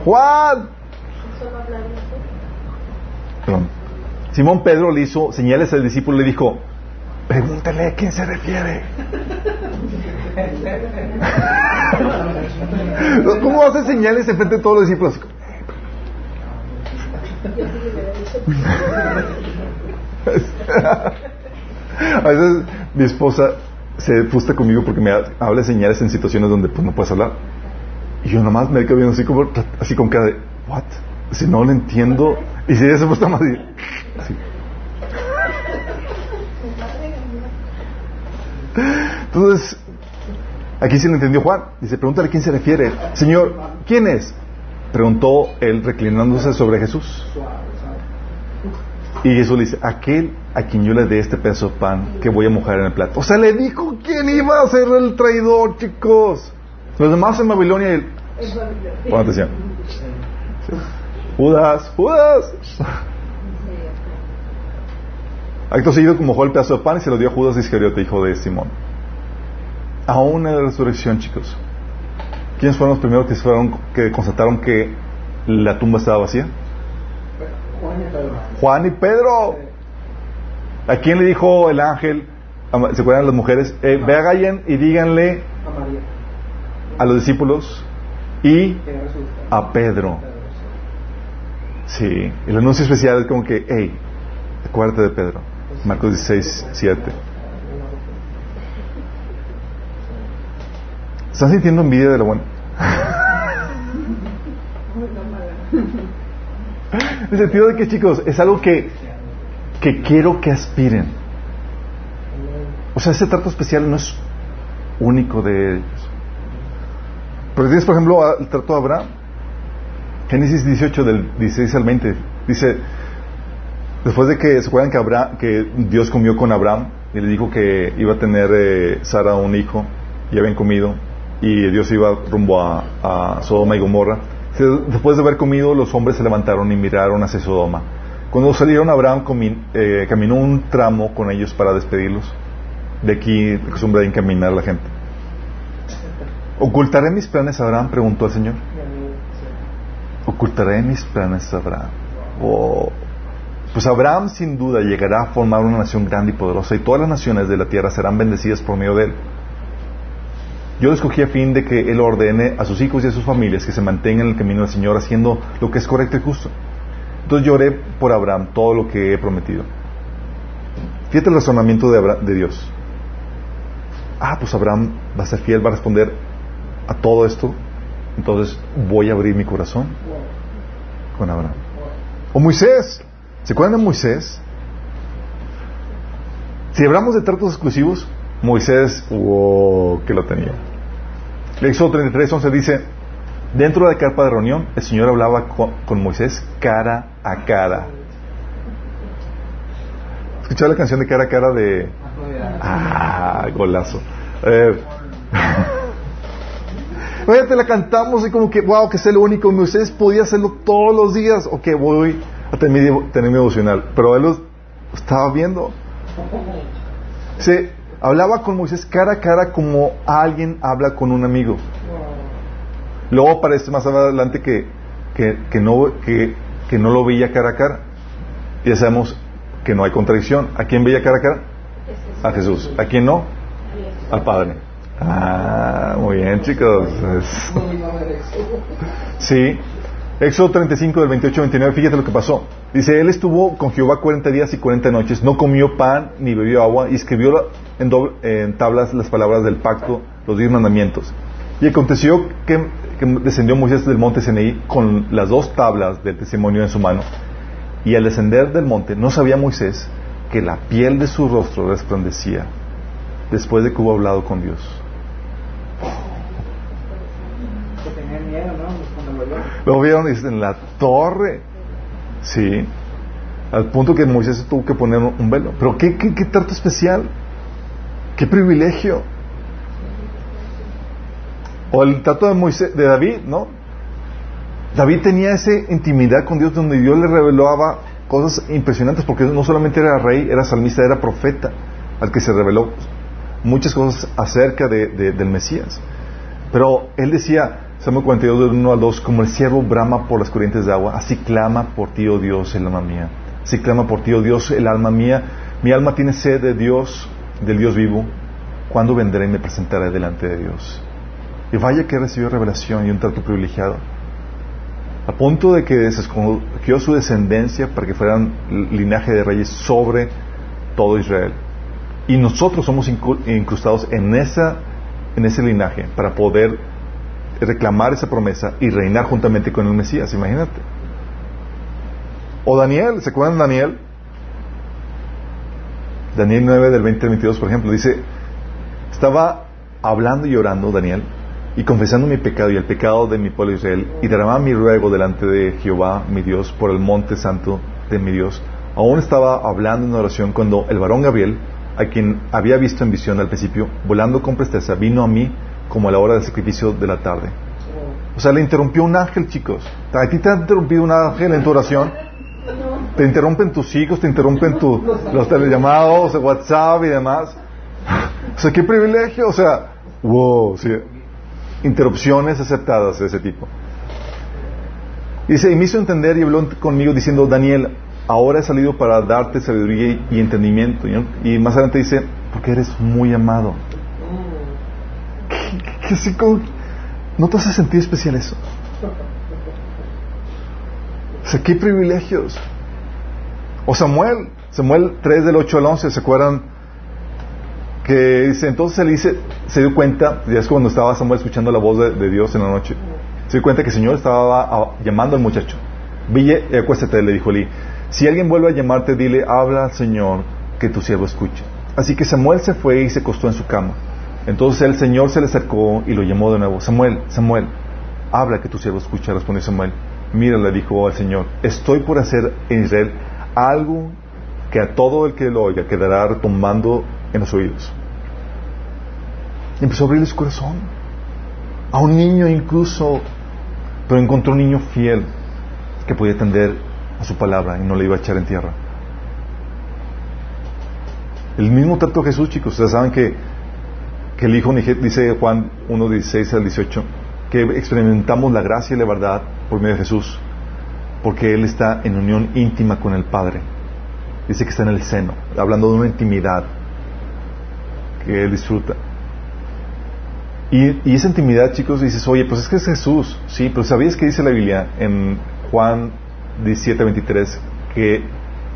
Juan. Perdón. Simón Pedro le hizo señales al discípulo y le dijo, pregúntale a quién se refiere. ¿Cómo hace señales en frente de todos los discípulos? A veces mi esposa se frustra conmigo porque me habla señales en situaciones donde pues, no puedes hablar. Y yo nomás me quedo viendo así como, así con cara de, ¿what? Si no lo entiendo. Y si ella se frustra más, así. Entonces, Aquí sí lo entendió Juan. Dice, pregúntale a quién se refiere. Señor, ¿quién es? Preguntó él reclinándose sobre Jesús. Y Jesús le dice, aquel a quien yo le dé este pedazo de pan que voy a mojar en el plato. O sea, le dijo quién iba a ser el traidor, chicos. Los demás en Babilonia y él... Pon atención. Judas, Judas. Acto seguido mojó el pedazo de pan y se lo dio a Judas Iscariote, hijo de Simón. Aún en la resurrección, chicos. ¿Quiénes fueron los primeros que, fueron, que constataron que la tumba estaba vacía? Juan y Pedro. ¿A quién le dijo el ángel? ¿Se acuerdan las mujeres? Eh, vayan y díganle a los discípulos y a Pedro. Sí, el anuncio especial es como que, hey, acuérdate de Pedro. Marcos 16, 7. ¿Están sintiendo envidia de lo bueno? En el sentido de que, chicos, es algo que, que quiero que aspiren. O sea, ese trato especial no es único de ellos. Pero tienes, por ejemplo, el trato de Abraham. Génesis 18, del 16 al 20. Dice, después de que se acuerdan que, Abraham, que Dios comió con Abraham y le dijo que iba a tener eh, Sara un hijo, y habían comido, y Dios iba rumbo a, a Sodoma y Gomorra. Después de haber comido, los hombres se levantaron y miraron hacia Sodoma. Cuando salieron, Abraham eh, caminó un tramo con ellos para despedirlos. De aquí, la costumbre de encaminar a la gente. ¿Ocultaré mis planes Abraham? Preguntó el Señor. Ocultaré mis planes Abraham. Oh. Pues Abraham sin duda llegará a formar una nación grande y poderosa y todas las naciones de la tierra serán bendecidas por medio de él. Yo escogí a fin de que él ordene a sus hijos y a sus familias que se mantengan en el camino del Señor haciendo lo que es correcto y justo. Entonces lloré por Abraham todo lo que he prometido. Fíjate el razonamiento de, de Dios. Ah, pues Abraham va a ser fiel, va a responder a todo esto, entonces voy a abrir mi corazón con Abraham. O Moisés. ¿Se acuerdan de Moisés? Si hablamos de tratos exclusivos, Moisés, wow, que lo tenía. Éxodo 33, 11 dice, dentro de la carpa de reunión, el Señor hablaba con, Moisés cara a cara. ¿Escuchaba la canción de cara a cara de... Ah, golazo. Eh, Oye, te la cantamos y como que, wow, que es el único. Moisés podía hacerlo todos los días. Ok, voy a tener mi, devocional. Pero él lo estaba viendo. Se hablaba con Moisés cara a cara como alguien habla con un amigo. Luego aparece más adelante que, que, no, que, que no lo veía cara a cara. Y ya sabemos que no hay contradicción. ¿A quién veía cara a cara? A Jesús. ¿A quién no? Al Padre. Ah, muy bien, chicos. Sí. Éxodo 35 del 28 al 29, fíjate lo que pasó. Dice, él estuvo con Jehová 40 días y 40 noches, no comió pan ni bebió agua y escribió en, tablas las palabras del pacto, los diez mandamientos. Y aconteció que, que descendió Moisés del monte Sinaí con las dos tablas del testimonio en su mano. Y al descender del monte no sabía Moisés que la piel de su rostro resplandecía después de que hubo hablado con Dios. Lo vieron en la torre. Sí. Al punto que Moisés tuvo que poner un velo. Pero qué, qué, trato especial. Qué privilegio. O el trato de Moisés, de David, ¿no? David tenía esa intimidad con Dios donde Dios le revelaba cosas impresionantes porque no solamente era rey, era salmista, era profeta al que se reveló muchas cosas acerca de, del Mesías. Pero él decía, Salmo 42, del 1 al 2, como el siervo brama por las corrientes de agua, así clama por ti, oh Dios, el alma mía. Así clama por ti, oh Dios, el alma mía. Mi alma tiene sed de Dios, del Dios vivo. ¿Cuándo vendré y me presentaré delante de Dios? Y vaya que recibió revelación y un trato privilegiado. A punto de que se escogió su descendencia para que fueran linaje de reyes sobre todo Israel. Y nosotros somos incrustados en, esa, en ese linaje para poder reclamar esa promesa y reinar juntamente con el Mesías, imagínate. O Daniel, ¿se acuerdan de Daniel? Daniel 9 del 20 al 22, por ejemplo, dice, estaba hablando y orando Daniel y confesando mi pecado y el pecado de mi pueblo Israel y derramaba mi ruego delante de Jehová, mi Dios, por el monte santo de mi Dios, aún estaba hablando en oración cuando el varón Gabriel, a quien había visto en visión al principio, volando con presteza, vino a mí como a la hora del sacrificio de la tarde. O sea, le interrumpió un ángel, chicos. ¿A ti te ha interrumpido un ángel en tu oración? Te interrumpen tus hijos, te interrumpen tu, los telellamados, WhatsApp y demás. O sea, qué privilegio. O sea, wow, sí. Interrupciones aceptadas de ese tipo. Dice, y me hizo entender y habló conmigo diciendo, Daniel, ahora he salido para darte sabiduría y entendimiento. Y más adelante dice, porque eres muy amado. ¿Qué, qué, qué, ¿No te hace sentir especial eso? O sea, qué privilegios. O Samuel, Samuel 3 del 8 al 11, ¿se acuerdan? Que dice, entonces él dice, se dio cuenta, ya es cuando estaba Samuel escuchando la voz de, Dios en la noche, se dio cuenta que el Señor estaba llamando al muchacho. Ville, acuéstate, le dijo Eli. Si alguien vuelve a llamarte, dile, habla al Señor, que tu siervo escuche. Así que Samuel se fue y se acostó en su cama. Entonces el Señor se le acercó y lo llamó de nuevo. Samuel, Samuel, habla que tu siervo escucha, respondió Samuel. Mira, le dijo al Señor, estoy por hacer en Israel algo que a todo el que lo oiga quedará retumbando en los oídos. Y empezó a abrirle su corazón. A un niño incluso, pero encontró un niño fiel que podía atender a su palabra y no le iba a echar en tierra. El mismo trato de Jesús, chicos. Ustedes saben que, que el Hijo, dice Juan 1, 16 al 18, que experimentamos la gracia y la verdad por medio de Jesús, porque Él está en unión íntima con el Padre. Dice que está en el seno, hablando de una intimidad que Él disfruta. Y, esa intimidad, chicos, dices, oye, pues es que es Jesús. Sí, pero ¿sabías que dice la Biblia en Juan 17, 23 que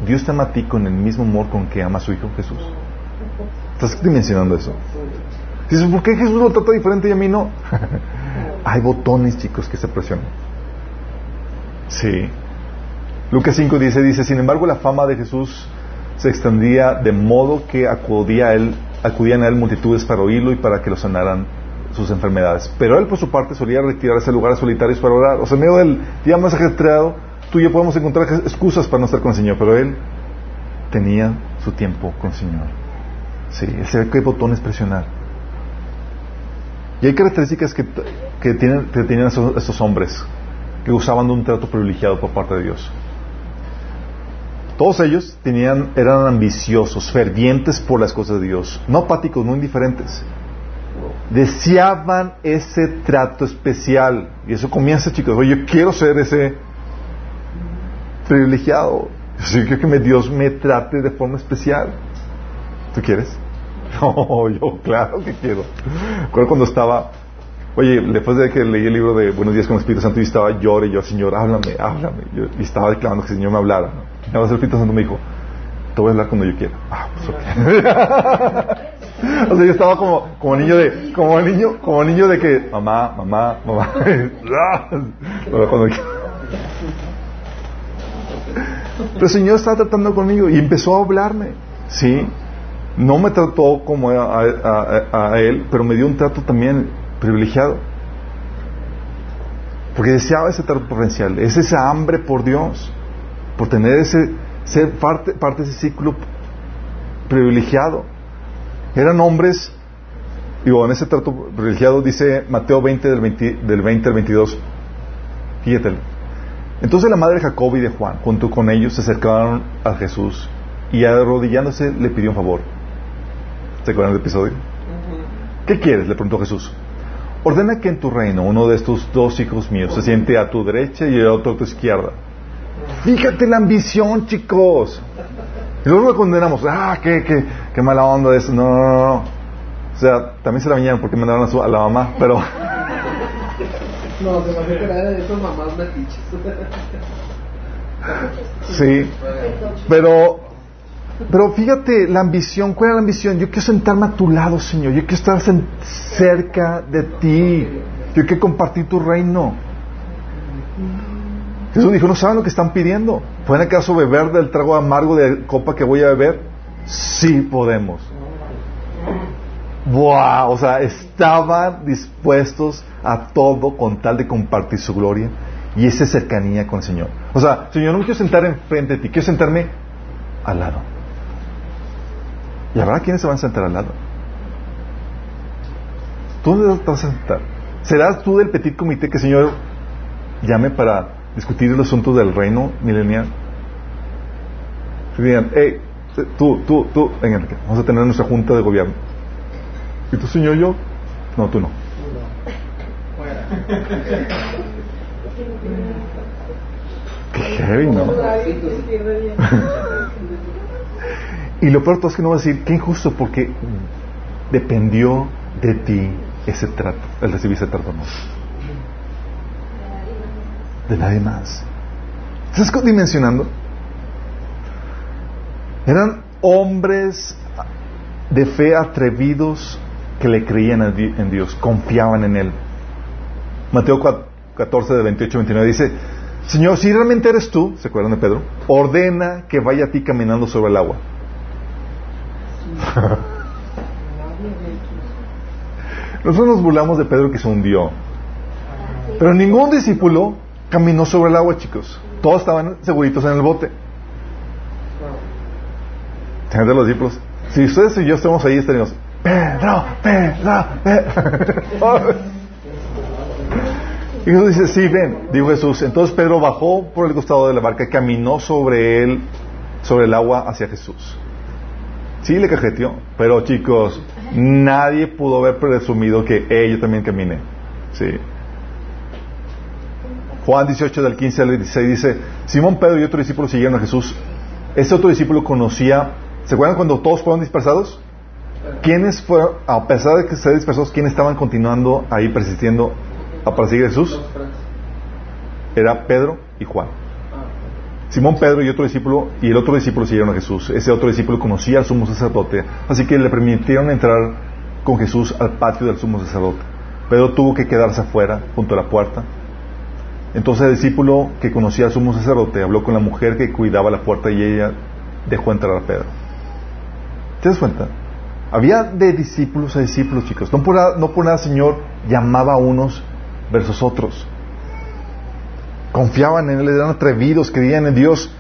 Dios te ama a ti con el mismo amor con que ama a su Hijo Jesús? ¿Estás dimensionando eso? Dices, ¿por qué Jesús lo trata diferente y a mí no? Hay botones, chicos, que se presionan. Sí. Lucas 5 dice, dice, sin embargo la fama de Jesús se extendía de modo que acudía a él, acudían a él multitudes para oírlo y para que lo sanaran sus enfermedades. Pero él por su parte solía retirarse a lugares solitarios para orar. O sea, en medio del día más ajetreado, tú y yo podemos encontrar excusas para no estar con el Señor, pero él tenía su tiempo con el Señor. Sí, él sabe qué botones presionar. Y hay características que, que tienen, que tenían estos hombres que usaban de un trato privilegiado por parte de Dios. Todos ellos eran ambiciosos, fervientes por las cosas de Dios, no apáticos, no indiferentes. Deseaban ese trato especial. Y eso comienza, chicos. Oye, yo quiero ser ese privilegiado. Yo quiero que Dios me trate de forma especial. ¿Tú quieres? No, yo claro que quiero. Recuerdo cuando estaba, oye, después de que leí el libro de Buenos días con el Espíritu Santo y estaba llore y yo, Señor, háblame, háblame. y estaba declarando que el Señor me hablara. Y el Espíritu Santo me dijo, te voy a hablar cuando yo quiera. Ah, pues o sea, yo estaba como, como niño de, como niño, como niño de que, mamá, mamá, mamá. Pero el Señor estaba tratando conmigo y empezó a hablarme. Sí, no me trató como a, él, pero me dio un trato también privilegiado. Porque deseaba ese trato potencial, es esa hambre por Dios, por tener ese, ser parte, parte de ese ciclo privilegiado. Eran hombres, digo, en ese trato privilegiado dice Mateo 20 del 20, del 20 al 22. Fíjate. Entonces la madre de Jacob y de Juan, junto con ellos, se acercaron a Jesús y arrodillándose le pidió un favor. ¿Se acuerdan del episodio? ¿Qué quieres? Le preguntó Jesús. Ordena que en tu reino uno de estos dos hijos míos se siente a tu derecha y el otro a tu izquierda. Fíjate la ambición, chicos. Y luego lo condenamos. Ah, qué, qué, qué mala onda eso. No, no, no, O sea, también se la viñaron porque mandaron a, su, a la mamá, pero... No, se me que era de esos mamás metiches. Sí, pero pero fíjate la ambición, ¿cuál es la ambición? Yo quiero sentarme a tu lado, Señor. Yo quiero estar cerca de ti. Yo quiero compartir tu reino. Jesús dijo, ¿no saben lo que están pidiendo? ¿Pueden acaso beber del trago amargo de copa que voy a beber? Sí podemos. ¡Wow! O sea, estaban dispuestos a todo con tal de compartir su gloria y esa cercanía con el Señor. O sea, Señor, no me quiero sentar enfrente de ti, quiero sentarme al lado. Y habrá quienes se van a sentar al lado. ¿Tú dónde te vas a sentar? ¿Serás tú del petit comité que el Señor llame para discutir los asuntos del reino milenial? Si digan, hey, tú, tú, tú, venga, vamos a tener nuestra junta de gobierno. ¿Y tú, Señor, yo? No, tú no. Qué heavy, ¿no? y lo peor es que no va a decir, qué injusto, porque dependió de ti ese trato, el recibir ese trato, no. De nadie más. ¿Estás dimensionando? Eran hombres de fe atrevidos que le creían en Dios, confiaban en Él. Mateo 14, de 28 29 dice, Señor, si realmente eres tú, ¿se acuerdan de Pedro? Ordena que vaya a ti caminando sobre el agua. Nosotros nos burlamos de Pedro que se hundió. Pero ningún discípulo caminó sobre el agua, chicos. Todos estaban seguritos en el bote. los discípulos? Si ustedes y yo estamos ahí, estaríamos, Pedro, Pedro. Y Jesús dice, sí, ven, dijo Jesús. Entonces Pedro bajó por el costado de la barca y caminó sobre él, sobre el agua hacia Jesús. Sí, le cajeteó, pero chicos, nadie pudo haber presumido que ella también camine. Juan 18 del 15 al 16 dice, Simón Pedro y otro discípulo siguieron a Jesús. Este otro discípulo conocía, ¿se acuerdan cuando todos fueron dispersados? ¿Quiénes fueron, a pesar de que se dispersados, quiénes estaban continuando ahí persistiendo a perseguir a Jesús? Era Pedro y Juan. Simón Pedro y otro discípulo, y el otro discípulo siguieron a Jesús. Ese otro discípulo conocía al sumo sacerdote, así que le permitieron entrar con Jesús al patio del sumo sacerdote. Pedro tuvo que quedarse afuera, junto a la puerta. Entonces el discípulo que conocía al sumo sacerdote habló con la mujer que cuidaba la puerta y ella dejó entrar a Pedro. ¿Te das cuenta? Había de discípulos a discípulos, chicos. No por, nada, no por nada, Señor, llamaba a unos versus otros. Confiaban en Él, eran atrevidos, creían en Dios,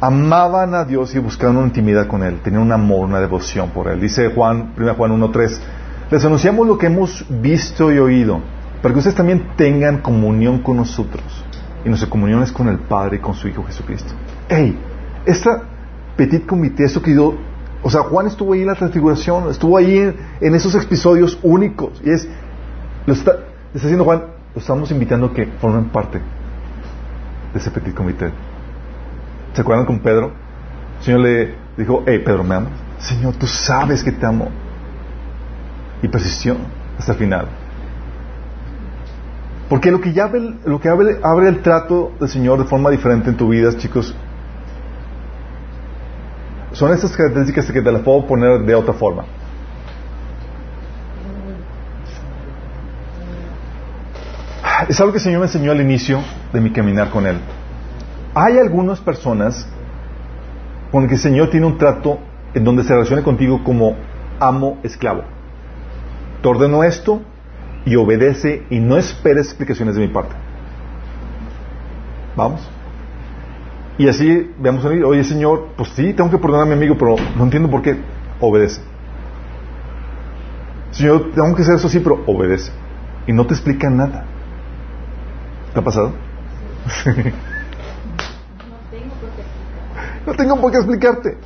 amaban a Dios y buscaban una intimidad con Él, tenían un amor, una devoción por Él. Dice Juan, 1 Juan 1.3, les anunciamos lo que hemos visto y oído, para que ustedes también tengan comunión con nosotros. Y nuestra comunión es con el Padre y con su Hijo Jesucristo. ¡Ey! Esta petit comité, eso que yo o sea, Juan estuvo ahí en la transfiguración, estuvo ahí en, esos episodios únicos. Y es, lo está, está diciendo Juan, lo estamos invitando a que formen parte de ese petit comité. ¿Se acuerdan con Pedro? El Señor le dijo, hey Pedro, ¿me amas? Señor, tú sabes que te amo. Y persistió hasta el final. Porque lo que, ya lo que abre, abre el trato del Señor de forma diferente en tu vida, chicos, son estas características que te las puedo poner de otra forma. Es algo que el Señor me enseñó al inicio de mi caminar con Él. Hay algunas personas con las que el Señor tiene un trato en donde se relaciona contigo como amo-esclavo. Te ordeno esto y obedece y no esperes explicaciones de mi parte. ¿Vamos? Y así veamos, oye Señor, pues sí, tengo que perdonar a mi amigo, pero no entiendo por qué. Obedece. Señor, tengo que hacer eso sí, pero obedece. Y no te explica nada. ¿Te ha pasado? no tengo por qué explicarte.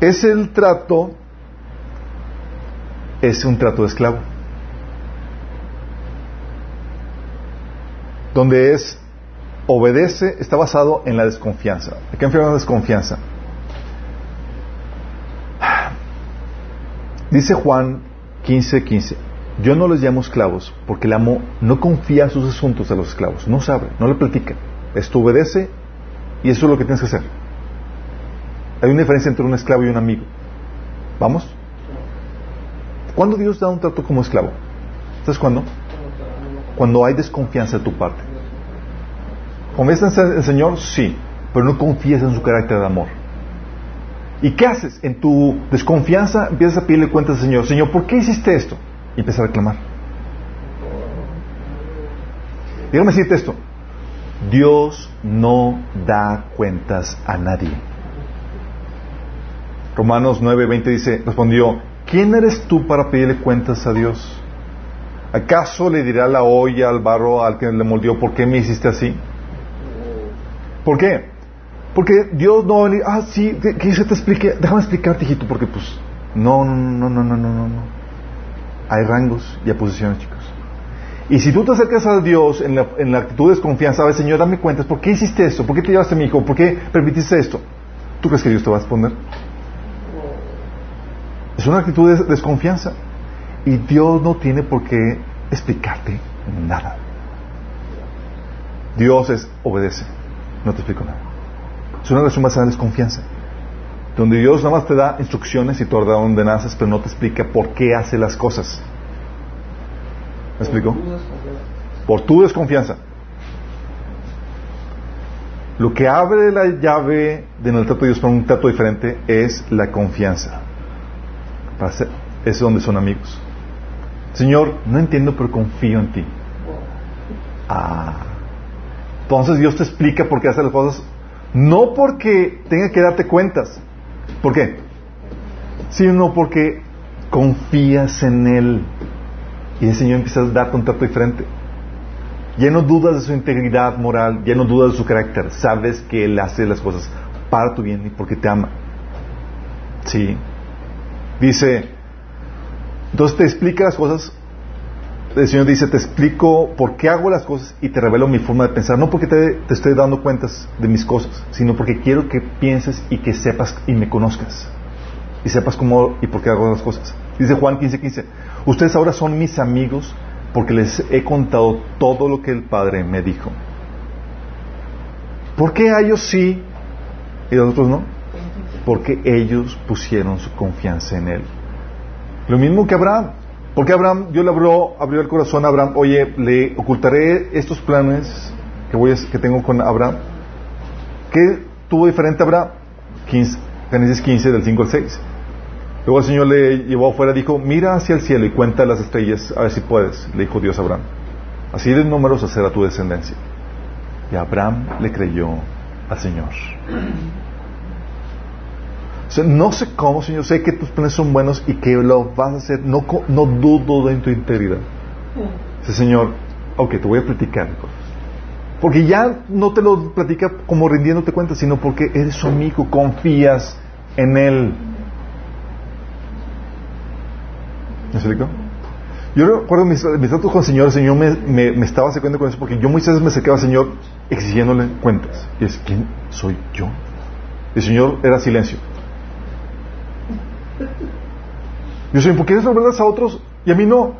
Es el trato, es un trato de esclavo. Donde es obedece está basado en la desconfianza. ¿De qué enferma la desconfianza? Dice Juan 15:15, 15, yo no les llamo esclavos porque el amo no confía sus asuntos a los esclavos, no sabe, no le platica. Esto obedece y eso es lo que tienes que hacer. Hay una diferencia entre un esclavo y un amigo. ¿Vamos? ¿Cuándo Dios da un trato como esclavo? ¿Sabes cuándo? Cuando hay desconfianza de tu parte. ¿Confías en el Señor? Sí, pero no confías en su carácter de amor. ¿Y qué haces? En tu desconfianza empiezas a pedirle cuentas al Señor. Señor, ¿por qué hiciste esto? y empieza a reclamar. Déjame decirte esto. Dios no da cuentas a nadie. Romanos 9:20 dice, respondió, ¿quién eres tú para pedirle cuentas a Dios? ¿Acaso le dirá la olla al barro al que le moldeó, ¿por qué me hiciste así? ¿Por qué? Porque Dios no va a ah, sí, que yo te explique, déjame explicarte, hijito, porque pues, no, no, no, no, no, no, no. Hay rangos y posiciones, chicos. Y si tú te acercas a Dios en la, en la actitud de desconfianza, a ver, Señor, dame cuentas, ¿por qué hiciste esto? ¿Por qué te llevaste a mi hijo? ¿Por qué permitiste esto? ¿Tú crees que Dios te va a responder? Es una actitud de desconfianza. Y Dios no tiene por qué explicarte nada. Dios es obedece. No te explico nada. Es una relación basada en desconfianza. Donde Dios nada más te da instrucciones y te ordena donde naces, pero no te explica por qué hace las cosas. ¿Me explico? Por tu desconfianza. Lo que abre la llave de el trato de Dios para un trato diferente es la confianza. Para ser, es donde son amigos. Señor, no entiendo, pero confío en ti. Ah. Entonces Dios te explica por qué hace las cosas, no porque tenga que darte cuentas. ¿Por qué? Sino porque confías en Él. Y el Señor empieza a dar un trato diferente. Ya no dudas de su integridad moral, ya no dudas de su carácter. Sabes que Él hace las cosas para tu bien y porque te ama. Sí. Dice, entonces te explica las cosas. El Señor dice, te explico por qué hago las cosas y te revelo mi forma de pensar. No porque te, te estoy dando cuentas de mis cosas, sino porque quiero que pienses y que sepas y me conozcas. Y sepas cómo y por qué hago las cosas. Dice Juan 15:15, 15, ustedes ahora son mis amigos porque les he contado todo lo que el Padre me dijo. ¿Por qué ellos sí y a otros no? Porque ellos pusieron su confianza en Él. Lo mismo que Abraham. Porque Abraham, Dios le abrió, abrió el corazón a Abraham, oye, le ocultaré estos planes que, voy que tengo con Abraham. ¿Qué tuvo diferente Abraham? 15, Génesis 15, del 5 al 6. Luego el Señor le llevó afuera y dijo, mira hacia el cielo y cuenta las estrellas, a ver si puedes, le dijo Dios a Abraham. Así de números será tu descendencia. Y Abraham le creyó al Señor. No sé cómo, Señor, sé que tus planes son buenos y que lo vas a hacer, no, no dudo de tu integridad. Dice, Señor, ok, te voy a platicar Porque ya no te lo platica como rindiéndote cuenta, sino porque eres su amigo, confías en Él. ¿Me explico? Yo recuerdo mis, mis tratos con el Señor, el Señor me, me, estaba acercando con eso porque yo muchas veces me acercaba al Señor exigiéndole cuentas. Y es, ¿quién soy yo? El Señor era silencio. Yo soy, ¿por qué verdad a otros y a mí no?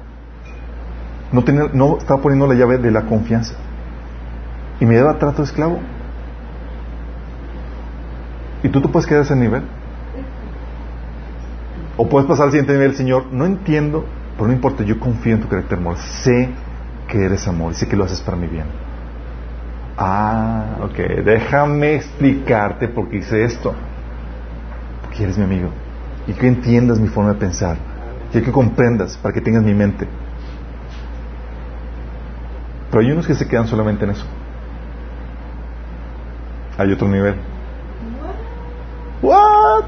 No, tenía, no estaba poniendo la llave de la confianza. Y me daba trato de esclavo. Y tú te puedes quedar a ese nivel. O puedes pasar al siguiente nivel, Señor, no entiendo, pero no importa, yo confío en tu carácter amor. Sé que eres amor y sé que lo haces para mi bien. Ah, ok, déjame explicarte por qué hice esto. Porque eres mi amigo. Y que entiendas mi forma de pensar. Y que comprendas para que tengas mi mente. Pero hay unos que se quedan solamente en eso. Hay otro nivel. What?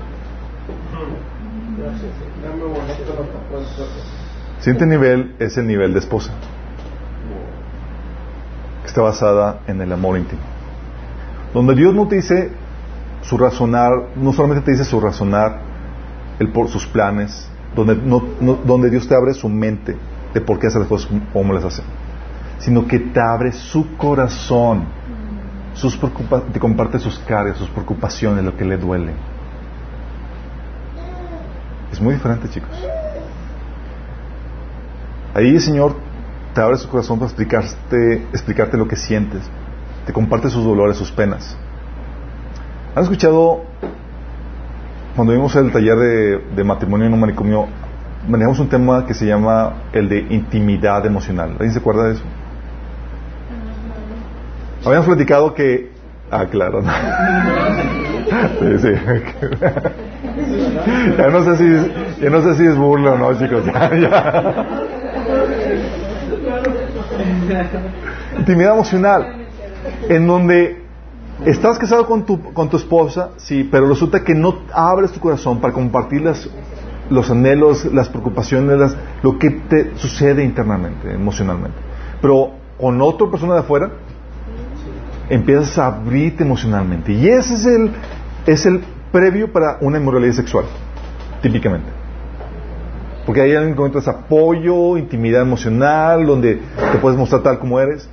Siguiente nivel es el nivel de esposa, que está basada en el amor íntimo. Donde Dios no te dice su razonar, no solamente te dice su razonar, por sus planes, donde, donde Dios te abre su mente de por qué hace las cosas como las hace, sino que te abre su corazón, sus te comparte sus cargas, sus preocupaciones, lo que le duele es muy diferente, chicos. Ahí el Señor te abre su corazón para explicarte, explicarte lo que sientes, te comparte sus dolores, sus penas. ¿Han escuchado cuando vimos el taller de, matrimonio en un manicomio? Manejamos un tema que se llama el de intimidad emocional. ¿Alguien se acuerda de eso? Habíamos platicado que. Ah, claro. sí, sí. ya no sé si, ya no sé si es burla o no, chicos. Intimidad emocional, en donde Estás casado con tu, con tu esposa, sí, pero resulta que no abres tu corazón para compartir las, los anhelos, las preocupaciones, las- lo que te sucede internamente, emocionalmente. Pero con otra persona de afuera, empiezas a abrirte emocionalmente. Y ese es el, es el previo para una inmoralidad sexual, típicamente. Porque ahí encuentras apoyo, intimidad emocional, donde te puedes mostrar tal como eres.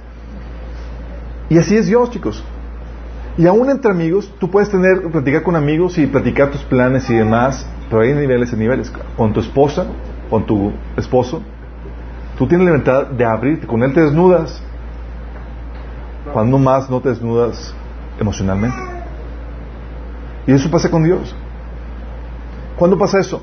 Y así es Dios, chicos. Y aún entre amigos, tú puedes tener, platicar con amigos y platicar tus planes y demás, pero hay niveles y niveles. Con tu esposa, con tu esposo, tú tienes la libertad de abrirte. Con él te desnudas. Cuando más no te desnudas emocionalmente. Y eso pasa con Dios. ¿Cuándo pasa eso?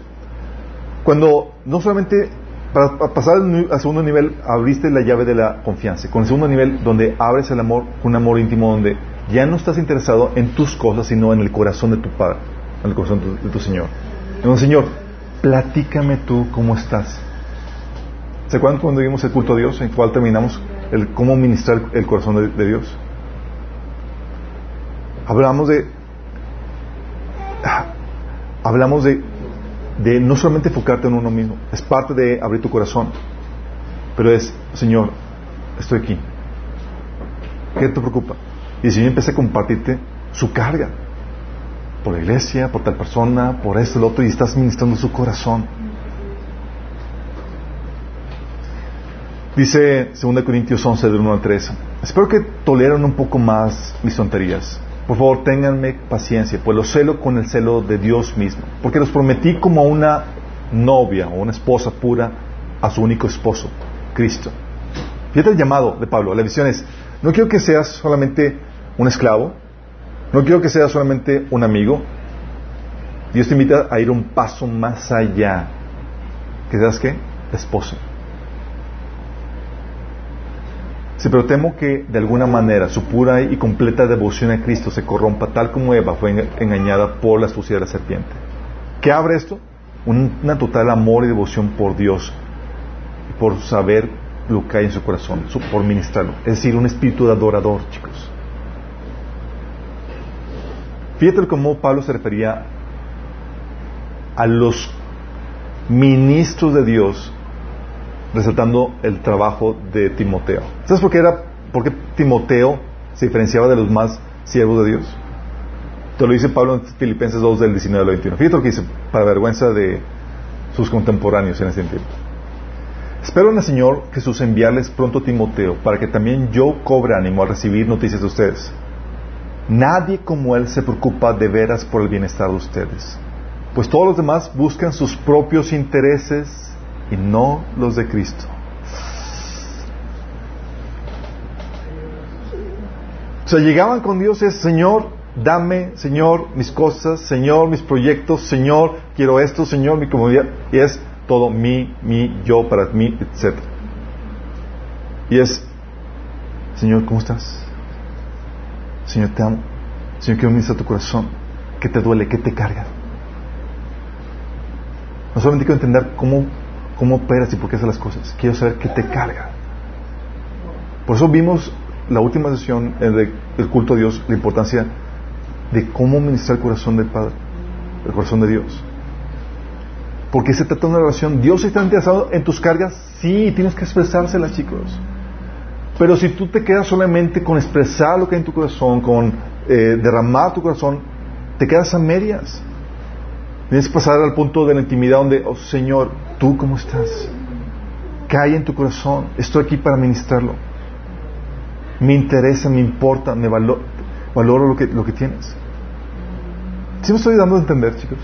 Cuando no solamente para, pasar al segundo nivel abriste la llave de la confianza, con el segundo nivel donde abres el amor, un amor íntimo donde ya no estás interesado en tus cosas, sino en el corazón de tu Padre, en el corazón de tu, Señor. Entonces, Señor, platícame tú cómo estás. ¿Se acuerdan cuando vimos el culto a Dios, en cual terminamos el cómo ministrar el corazón de, de Dios? Hablamos de hablamos de, de no solamente enfocarte en uno mismo, es parte de abrir tu corazón, pero es, Señor, estoy aquí. ¿Qué te preocupa? Y el Señor empieza a compartirte su carga por la iglesia, por tal persona, por esto, lo otro, y estás ministrando su corazón. Dice 2 Corintios 11, del 1 al 3. Espero que toleren un poco más mis tonterías. Por favor, ténganme paciencia, pues los celo con el celo de Dios mismo. Porque los prometí como una novia o una esposa pura a su único esposo, Cristo. Fíjate el llamado de Pablo. La visión es, no quiero que seas solamente un esclavo, no quiero que seas solamente un amigo. Dios te invita a ir un paso más allá. ¿Que seas qué? Esposo. Sí, pero temo que de alguna manera su pura y completa devoción a Cristo se corrompa tal como Eva fue enga- engañada por la astucia de la serpiente. ¿Qué abre esto? Un- Una total amor y devoción por Dios, por saber lo que hay en su corazón, por ministrarlo. Es decir, un espíritu de adorador, chicos. Fíjate cómo Pablo se refería a los ministros de Dios resaltando el trabajo de Timoteo. ¿Sabes por qué era por qué Timoteo se diferenciaba de los más siervos de Dios? Te lo dice Pablo en Filipenses 2 del 19 al 21. Fíjate lo que dice, para vergüenza de sus contemporáneos en ese tiempo. Espero en el Señor Jesús enviarles pronto a Timoteo para que también yo cobre ánimo al recibir noticias de ustedes. Nadie como él se preocupa de veras por el bienestar de ustedes, pues todos los demás buscan sus propios intereses y no los de Cristo. O sea, llegaban con Dios es, Señor, dame, Señor, mis cosas, Señor, mis proyectos, Señor, quiero esto, Señor, mi comodidad. Y es todo mi, mi, yo, para mí, etc. Y es, Señor, ¿cómo estás? Señor, te amo. Señor, quiero ministrar tu corazón. ¿Qué te duele? ¿Qué te carga? No solamente quiero entender cómo, cómo operas y por qué haces las cosas. Quiero saber qué te carga. Por eso vimos la última sesión eh, de- del culto a Dios, la importancia de cómo ministrar el corazón del Padre, el corazón de Dios. Porque se trata de una relación. Dios está interesado en tus cargas, sí, tienes que expresárselas, chicos. Pero si tú te quedas solamente con expresar lo que hay en tu corazón, con eh, derramar tu corazón, te quedas a medias. Tienes que pasar al punto de la intimidad donde, oh Señor, ¿tú cómo estás? ¿Qué hay en tu corazón? Estoy aquí para ministrarlo. Me interesa, me importa, me valo- valoro lo que, lo que tienes. ¿Sí me estoy dando a entender, chicos?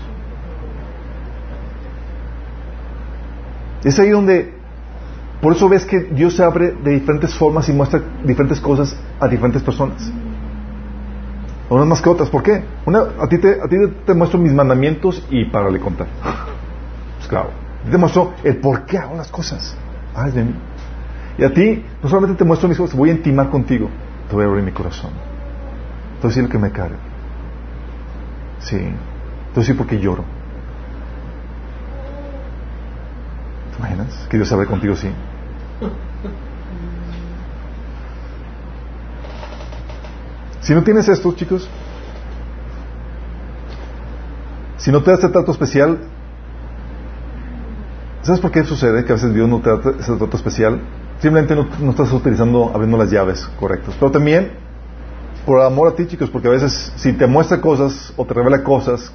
Es ahí donde, por eso ves que Dios se abre de diferentes formas y muestra diferentes cosas a diferentes personas. Unas más que otras. ¿Por qué? Una, a ti, te, a ti te muestro mis mandamientos y para le contar. Pues claro. A te muestro el por qué hago las cosas. Es de mí. Y a ti, no solamente te muestro mis cosas, voy a intimar contigo. Te voy a abrir mi corazón. Te voy a decir lo que me carga. Sí. Te voy a decir por qué lloro. ¿Te imaginas? Que Dios hable contigo así. Si no tienes esto, chicos, si no te da este trato especial, ¿sabes por qué sucede que a veces Dios no te da ese trato especial? Simplemente no, no estás utilizando, abriendo las llaves correctas. Pero también, por amor a ti, chicos, porque a veces si te muestra cosas o te revela cosas,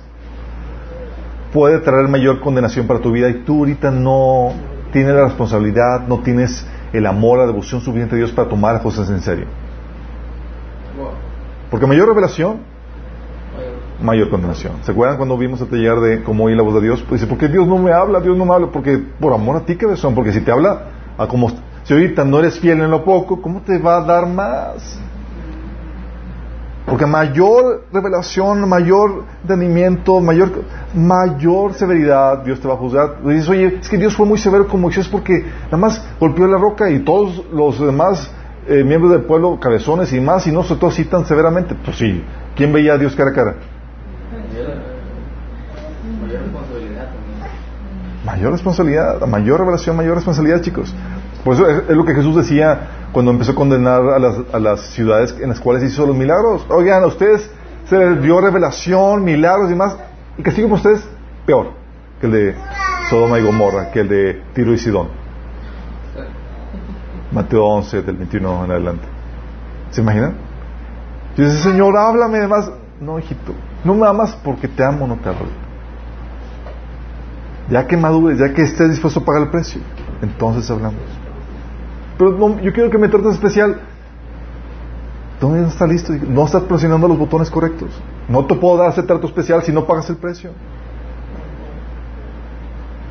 puede traer mayor condenación para tu vida y tú ahorita no tienes la responsabilidad, no tienes el amor, la devoción suficiente a Dios para tomar las cosas en serio. Porque mayor revelación, mayor condenación. ¿Se acuerdan cuando vimos el taller de cómo oír la voz de Dios? Pues dice, ¿por qué Dios no me habla? Dios no me habla. Porque por amor a ti, que son. Porque si te habla, a como si ahorita no eres fiel en lo poco, ¿cómo te va a dar más? Porque mayor revelación, mayor entendimiento, mayor, mayor severidad Dios te va a juzgar. Dices, oye, es que Dios fue muy severo con Moisés porque nada más golpeó la roca y todos los demás eh, miembros del pueblo, cabezones y más, y no se todo así tan severamente. Pues sí, ¿quién veía a Dios cara a cara? Mayor responsabilidad. Mayor responsabilidad, mayor revelación, mayor responsabilidad, chicos. Por eso es, es lo que Jesús decía cuando empezó a condenar a las, a las ciudades en las cuales hizo los milagros. Oigan, a ustedes se les dio revelación, milagros y más. El castigo para ustedes, peor que el de Sodoma y Gomorra, que el de Tiro y Sidón. Mateo 11, del 21 en adelante. ¿Se imaginan? Y dice, Señor, háblame más. No, hijito, no me amas porque te amo, no te hablo. Ya que madures, ya que estés dispuesto a pagar el precio, entonces hablamos. Pero no, yo quiero que me trates especial. Todavía no está listo, no estás presionando los botones correctos. No te puedo dar ese trato especial si no pagas el precio.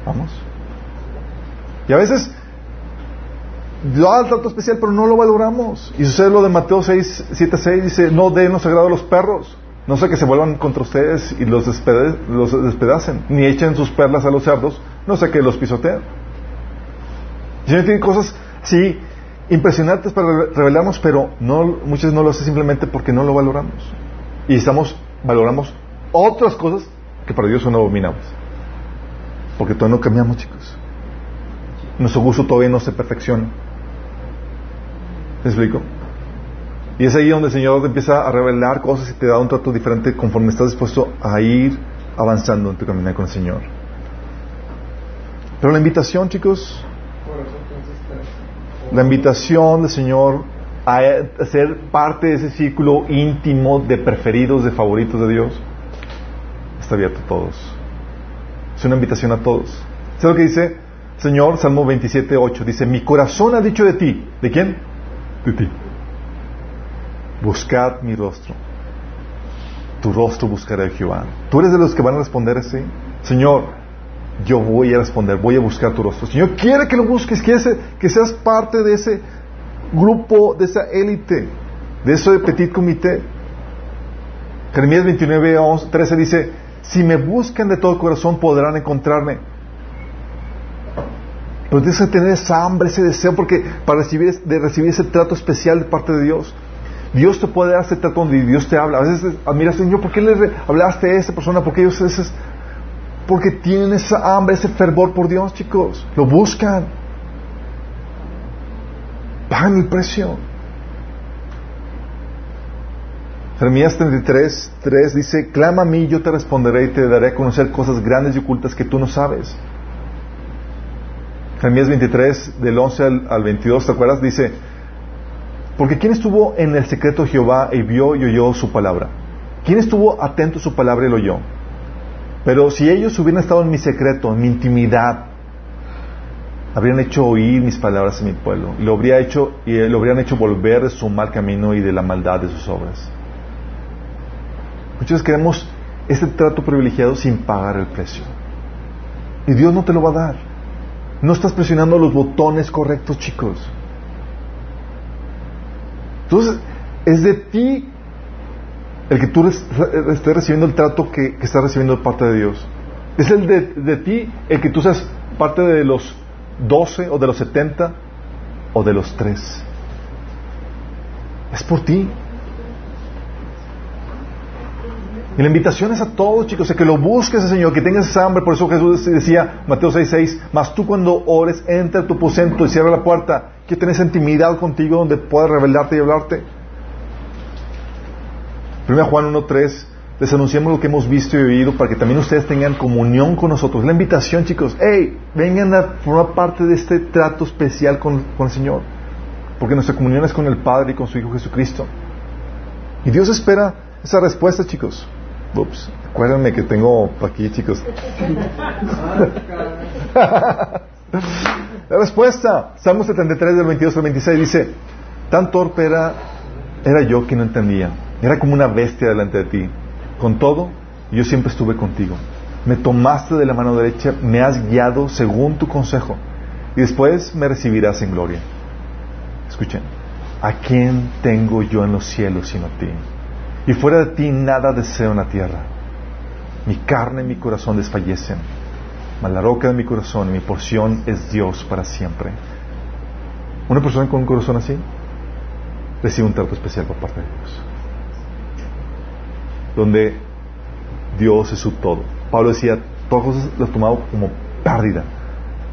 Vamos. Y a veces da el trato especial, pero no lo valoramos. Y sucede lo de Mateo 6, 7, 6, dice, no den los sagrado a los perros, no sé que se vuelvan contra ustedes y los, despede, los despedacen, ni echen sus perlas a los cerdos, no sé que los pisoteen. Y tiene cosas así impresionantes para revelarnos, pero no, muchas veces no lo hace simplemente porque no lo valoramos. Y estamos, valoramos otras cosas que para Dios son abominables. Porque todavía no cambiamos, chicos. Nuestro gusto todavía no se perfecciona. ¿Me explico? Y es ahí donde el Señor te empieza a revelar cosas y te da un trato diferente conforme estás dispuesto a ir avanzando en tu caminar con el Señor. Pero la invitación, chicos, la invitación del Señor a ser parte de ese círculo íntimo de preferidos, de favoritos de Dios, está abierto a todos. Es una invitación a todos. ¿Sabes lo que dice Señor? Salmo 27, 8. Dice, mi corazón ha dicho de ti. ¿De quién? De ti. Buscad mi rostro. Tu rostro buscaré Jehová. ¿Tú eres de los que van a responder así? Señor, yo voy a responder, voy a buscar tu rostro. Señor, quiere que lo busques, quiere que seas parte de ese grupo, de esa élite, de ese petit comité. Jeremías 29, 11, 13 dice, si me buscan de todo corazón podrán encontrarme. Pero tienes que tener esa hambre, ese deseo, porque para recibir, de recibir ese trato especial de parte de Dios. Dios te puede dar ese trato donde Dios te habla. A veces admiras, Señor, ¿por qué le hablaste a esa persona? ¿Por qué ellos ese porque tienen esa hambre, ese fervor por Dios, chicos. Lo buscan. Pagan el precio. Jeremías 33, 3 dice, clama a mí, yo te responderé y te daré a conocer cosas grandes y ocultas que tú no sabes. Jeremías 23, del 11 al, al 22, ¿te acuerdas? Dice, porque ¿quién estuvo en el secreto de Jehová y vio y oyó su palabra? ¿Quién estuvo atento a su palabra y lo oyó? Pero si ellos hubieran estado en mi secreto, en mi intimidad, habrían hecho oír mis palabras a mi pueblo, y lo, habría hecho, y lo habrían hecho volver de su mal camino y de la maldad de sus obras. Muchos queremos este trato privilegiado sin pagar el precio. Y Dios no te lo va a dar. No estás presionando los botones correctos, chicos. Entonces, es de ti el que tú estés recibiendo el trato que, estás recibiendo de parte de Dios. Es el de, ti el que tú seas parte de los 12 o de los 70 o de los 3. Es por ti. Y la invitación es a todos, chicos, a que lo busques, Señor, que tengas hambre. Por eso Jesús decía, Mateo 6:6, mas tú cuando ores, entra a tu aposento y cierra la puerta, que tenés intimidad contigo donde puedas revelarte y hablarte. 1 Juan 1.3, les anunciamos lo que hemos visto y oído para que también ustedes tengan comunión con nosotros. La invitación, chicos, hey, vengan a formar parte de este trato especial con, con el Señor. Porque nuestra comunión es con el Padre y con su Hijo Jesucristo. Y Dios espera esa respuesta, chicos. Ups, acuérdenme que tengo aquí, chicos. La respuesta, Salmo 73 del 22 al 26 dice, tan torpe era, era yo que no entendía, era como una bestia delante de ti. Con todo, yo siempre estuve contigo. Me tomaste de la mano derecha, me has guiado según tu consejo, y después me recibirás en gloria. Escuchen, ¿a quién tengo yo en los cielos sino a ti? Y fuera de ti nada deseo en la tierra. Mi carne y mi corazón desfallecen, mas la roca de mi corazón y mi porción es Dios para siempre. Una persona con un corazón así recibe un trato especial por parte de Dios. Donde Dios es su todo. Pablo decía, todas cosas las tomado como pérdida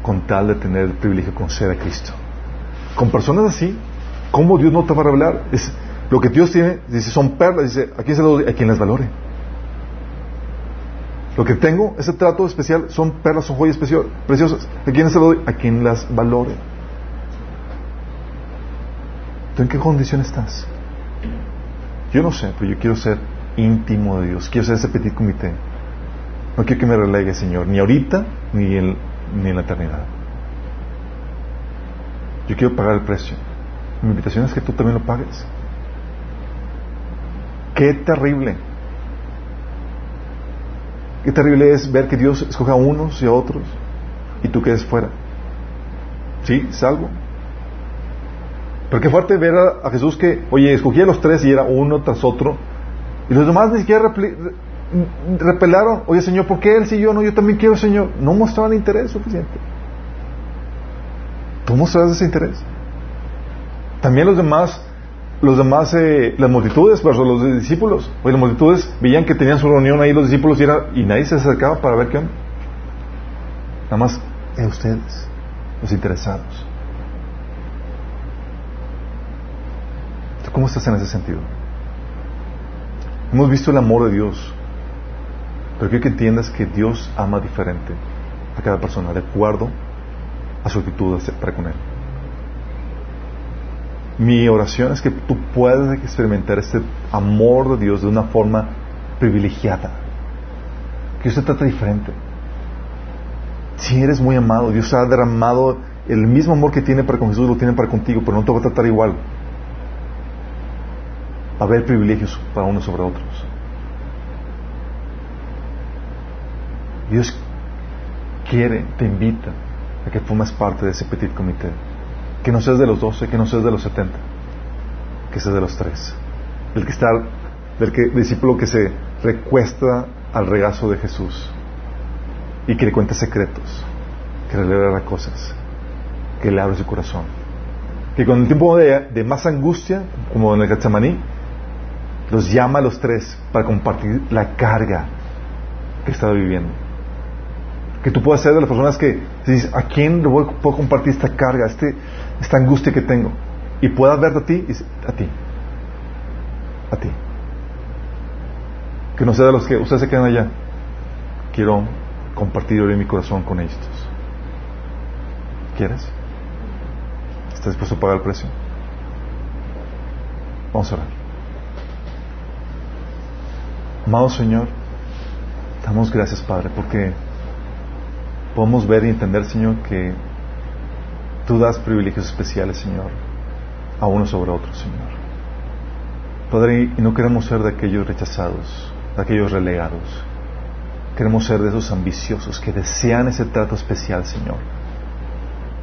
con tal de tener el privilegio de conocer a Cristo. Con personas así, ¿cómo Dios no te va a revelar? Es, lo que Dios tiene, dice, son perlas, dice, ¿a quién se lo? A quien las valore. Lo que tengo, ese trato especial, son perlas, son joyas preciosas. ¿A quién se lo doy? A quien las valore. ¿Tú en qué condición estás? Yo no sé, pero yo quiero ser íntimo de Dios. Quiero ser ese petit comité. No quiero que me relegue, Señor, ni ahorita, ni en, ni en la eternidad. Yo quiero pagar el precio. Mi invitación es que tú también lo pagues. Qué terrible. Qué terrible es ver que Dios escoja a unos y a otros y tú quedes fuera. ¿Sí? ¿Salvo? Pero qué fuerte ver a, Jesús que, oye, escogía a los tres y era uno tras otro. Y los demás ni siquiera repelaron, oye Señor, ¿por qué él sí yo no? Yo también quiero Señor. No mostraban interés suficiente. ¿Tú mostrabas ese interés? También los demás, los demás, eh, las multitudes, pero los discípulos, oye, las multitudes veían que tenían su reunión ahí los discípulos y, era, y nadie se acercaba para ver qué onda. Nada más, eh, ustedes, los interesados. ¿Cómo estás en ese sentido? Hemos visto el amor de Dios, pero quiero que entiendas que Dios ama diferente a cada persona, de acuerdo a su actitud para con Él. Mi oración es que tú puedas experimentar este amor de Dios de una forma privilegiada. Que Dios te trata diferente. Si eres muy amado, Dios ha derramado el mismo amor que tiene para con Jesús, lo tiene para contigo, pero no te va a tratar igual haber privilegios para unos sobre otros. Dios quiere, te invita a que formes parte de ese petit comité. Que no seas de los doce, que no seas de los setenta, que seas de los tres. El que está, del que, discípulo que se recuesta al regazo de Jesús y que le cuenta secretos, que le revela cosas, que le abre su corazón. Que con el tiempo de, de más angustia, como en el Getsemaní, los llama a los tres para compartir la carga que estaba viviendo. Que tú puedas ser de las personas que dices, ¿a quién le voy, puedo compartir esta carga, este, esta angustia que tengo? Y puedas verte a ti, y a ti, a ti. Que no sea de los que ustedes se quedan allá. Quiero compartir hoy mi corazón con ellos. ¿Quieres? ¿Estás dispuesto a pagar el precio? Vamos a orar. Amado Señor, damos gracias, Padre, porque podemos ver y entender, Señor, que tú das privilegios especiales, Señor, a uno sobre otro, Señor. Padre, y no queremos ser de aquellos rechazados, de aquellos relegados. Queremos ser de esos ambiciosos que desean ese trato especial, Señor.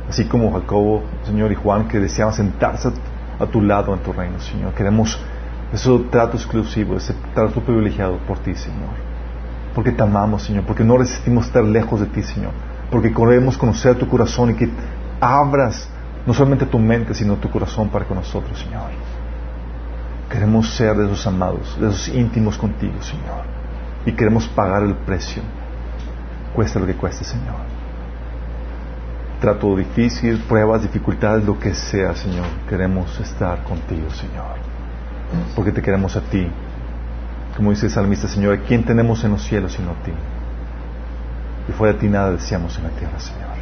Así como Jacobo, Señor, y Juan, que deseaban sentarse a tu lado en tu reino, Señor. Queremos ese trato exclusivo, ese trato privilegiado por ti, Señor. Porque te amamos, Señor, porque no resistimos estar lejos de ti, Señor. Porque queremos conocer tu corazón y que abras no solamente tu mente, sino tu corazón para con nosotros, Señor. Queremos ser de esos amados, de esos íntimos contigo, Señor. Y queremos pagar el precio, cuesta lo que cueste, Señor. Trato difícil, pruebas, dificultades, lo que sea, Señor. Queremos estar contigo, Señor porque te queremos a ti Como dice el salmista, Señor, ¿quién tenemos en los cielos sino a ti? Y fuera de ti nada deseamos en la tierra, Señor.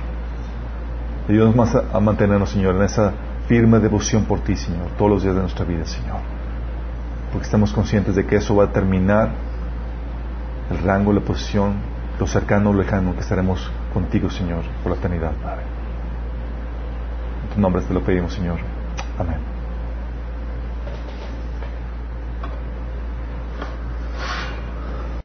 Ayúdanos más a, mantenernos, Señor, en esa firme devoción por ti, Señor, todos los días de nuestra vida, Señor. Porque estamos conscientes de que eso va a terminar el rango, la posición, lo cercano o lejano que estaremos contigo, Señor, por la eternidad, Padre. En tu nombre te lo pedimos, Señor. Amén.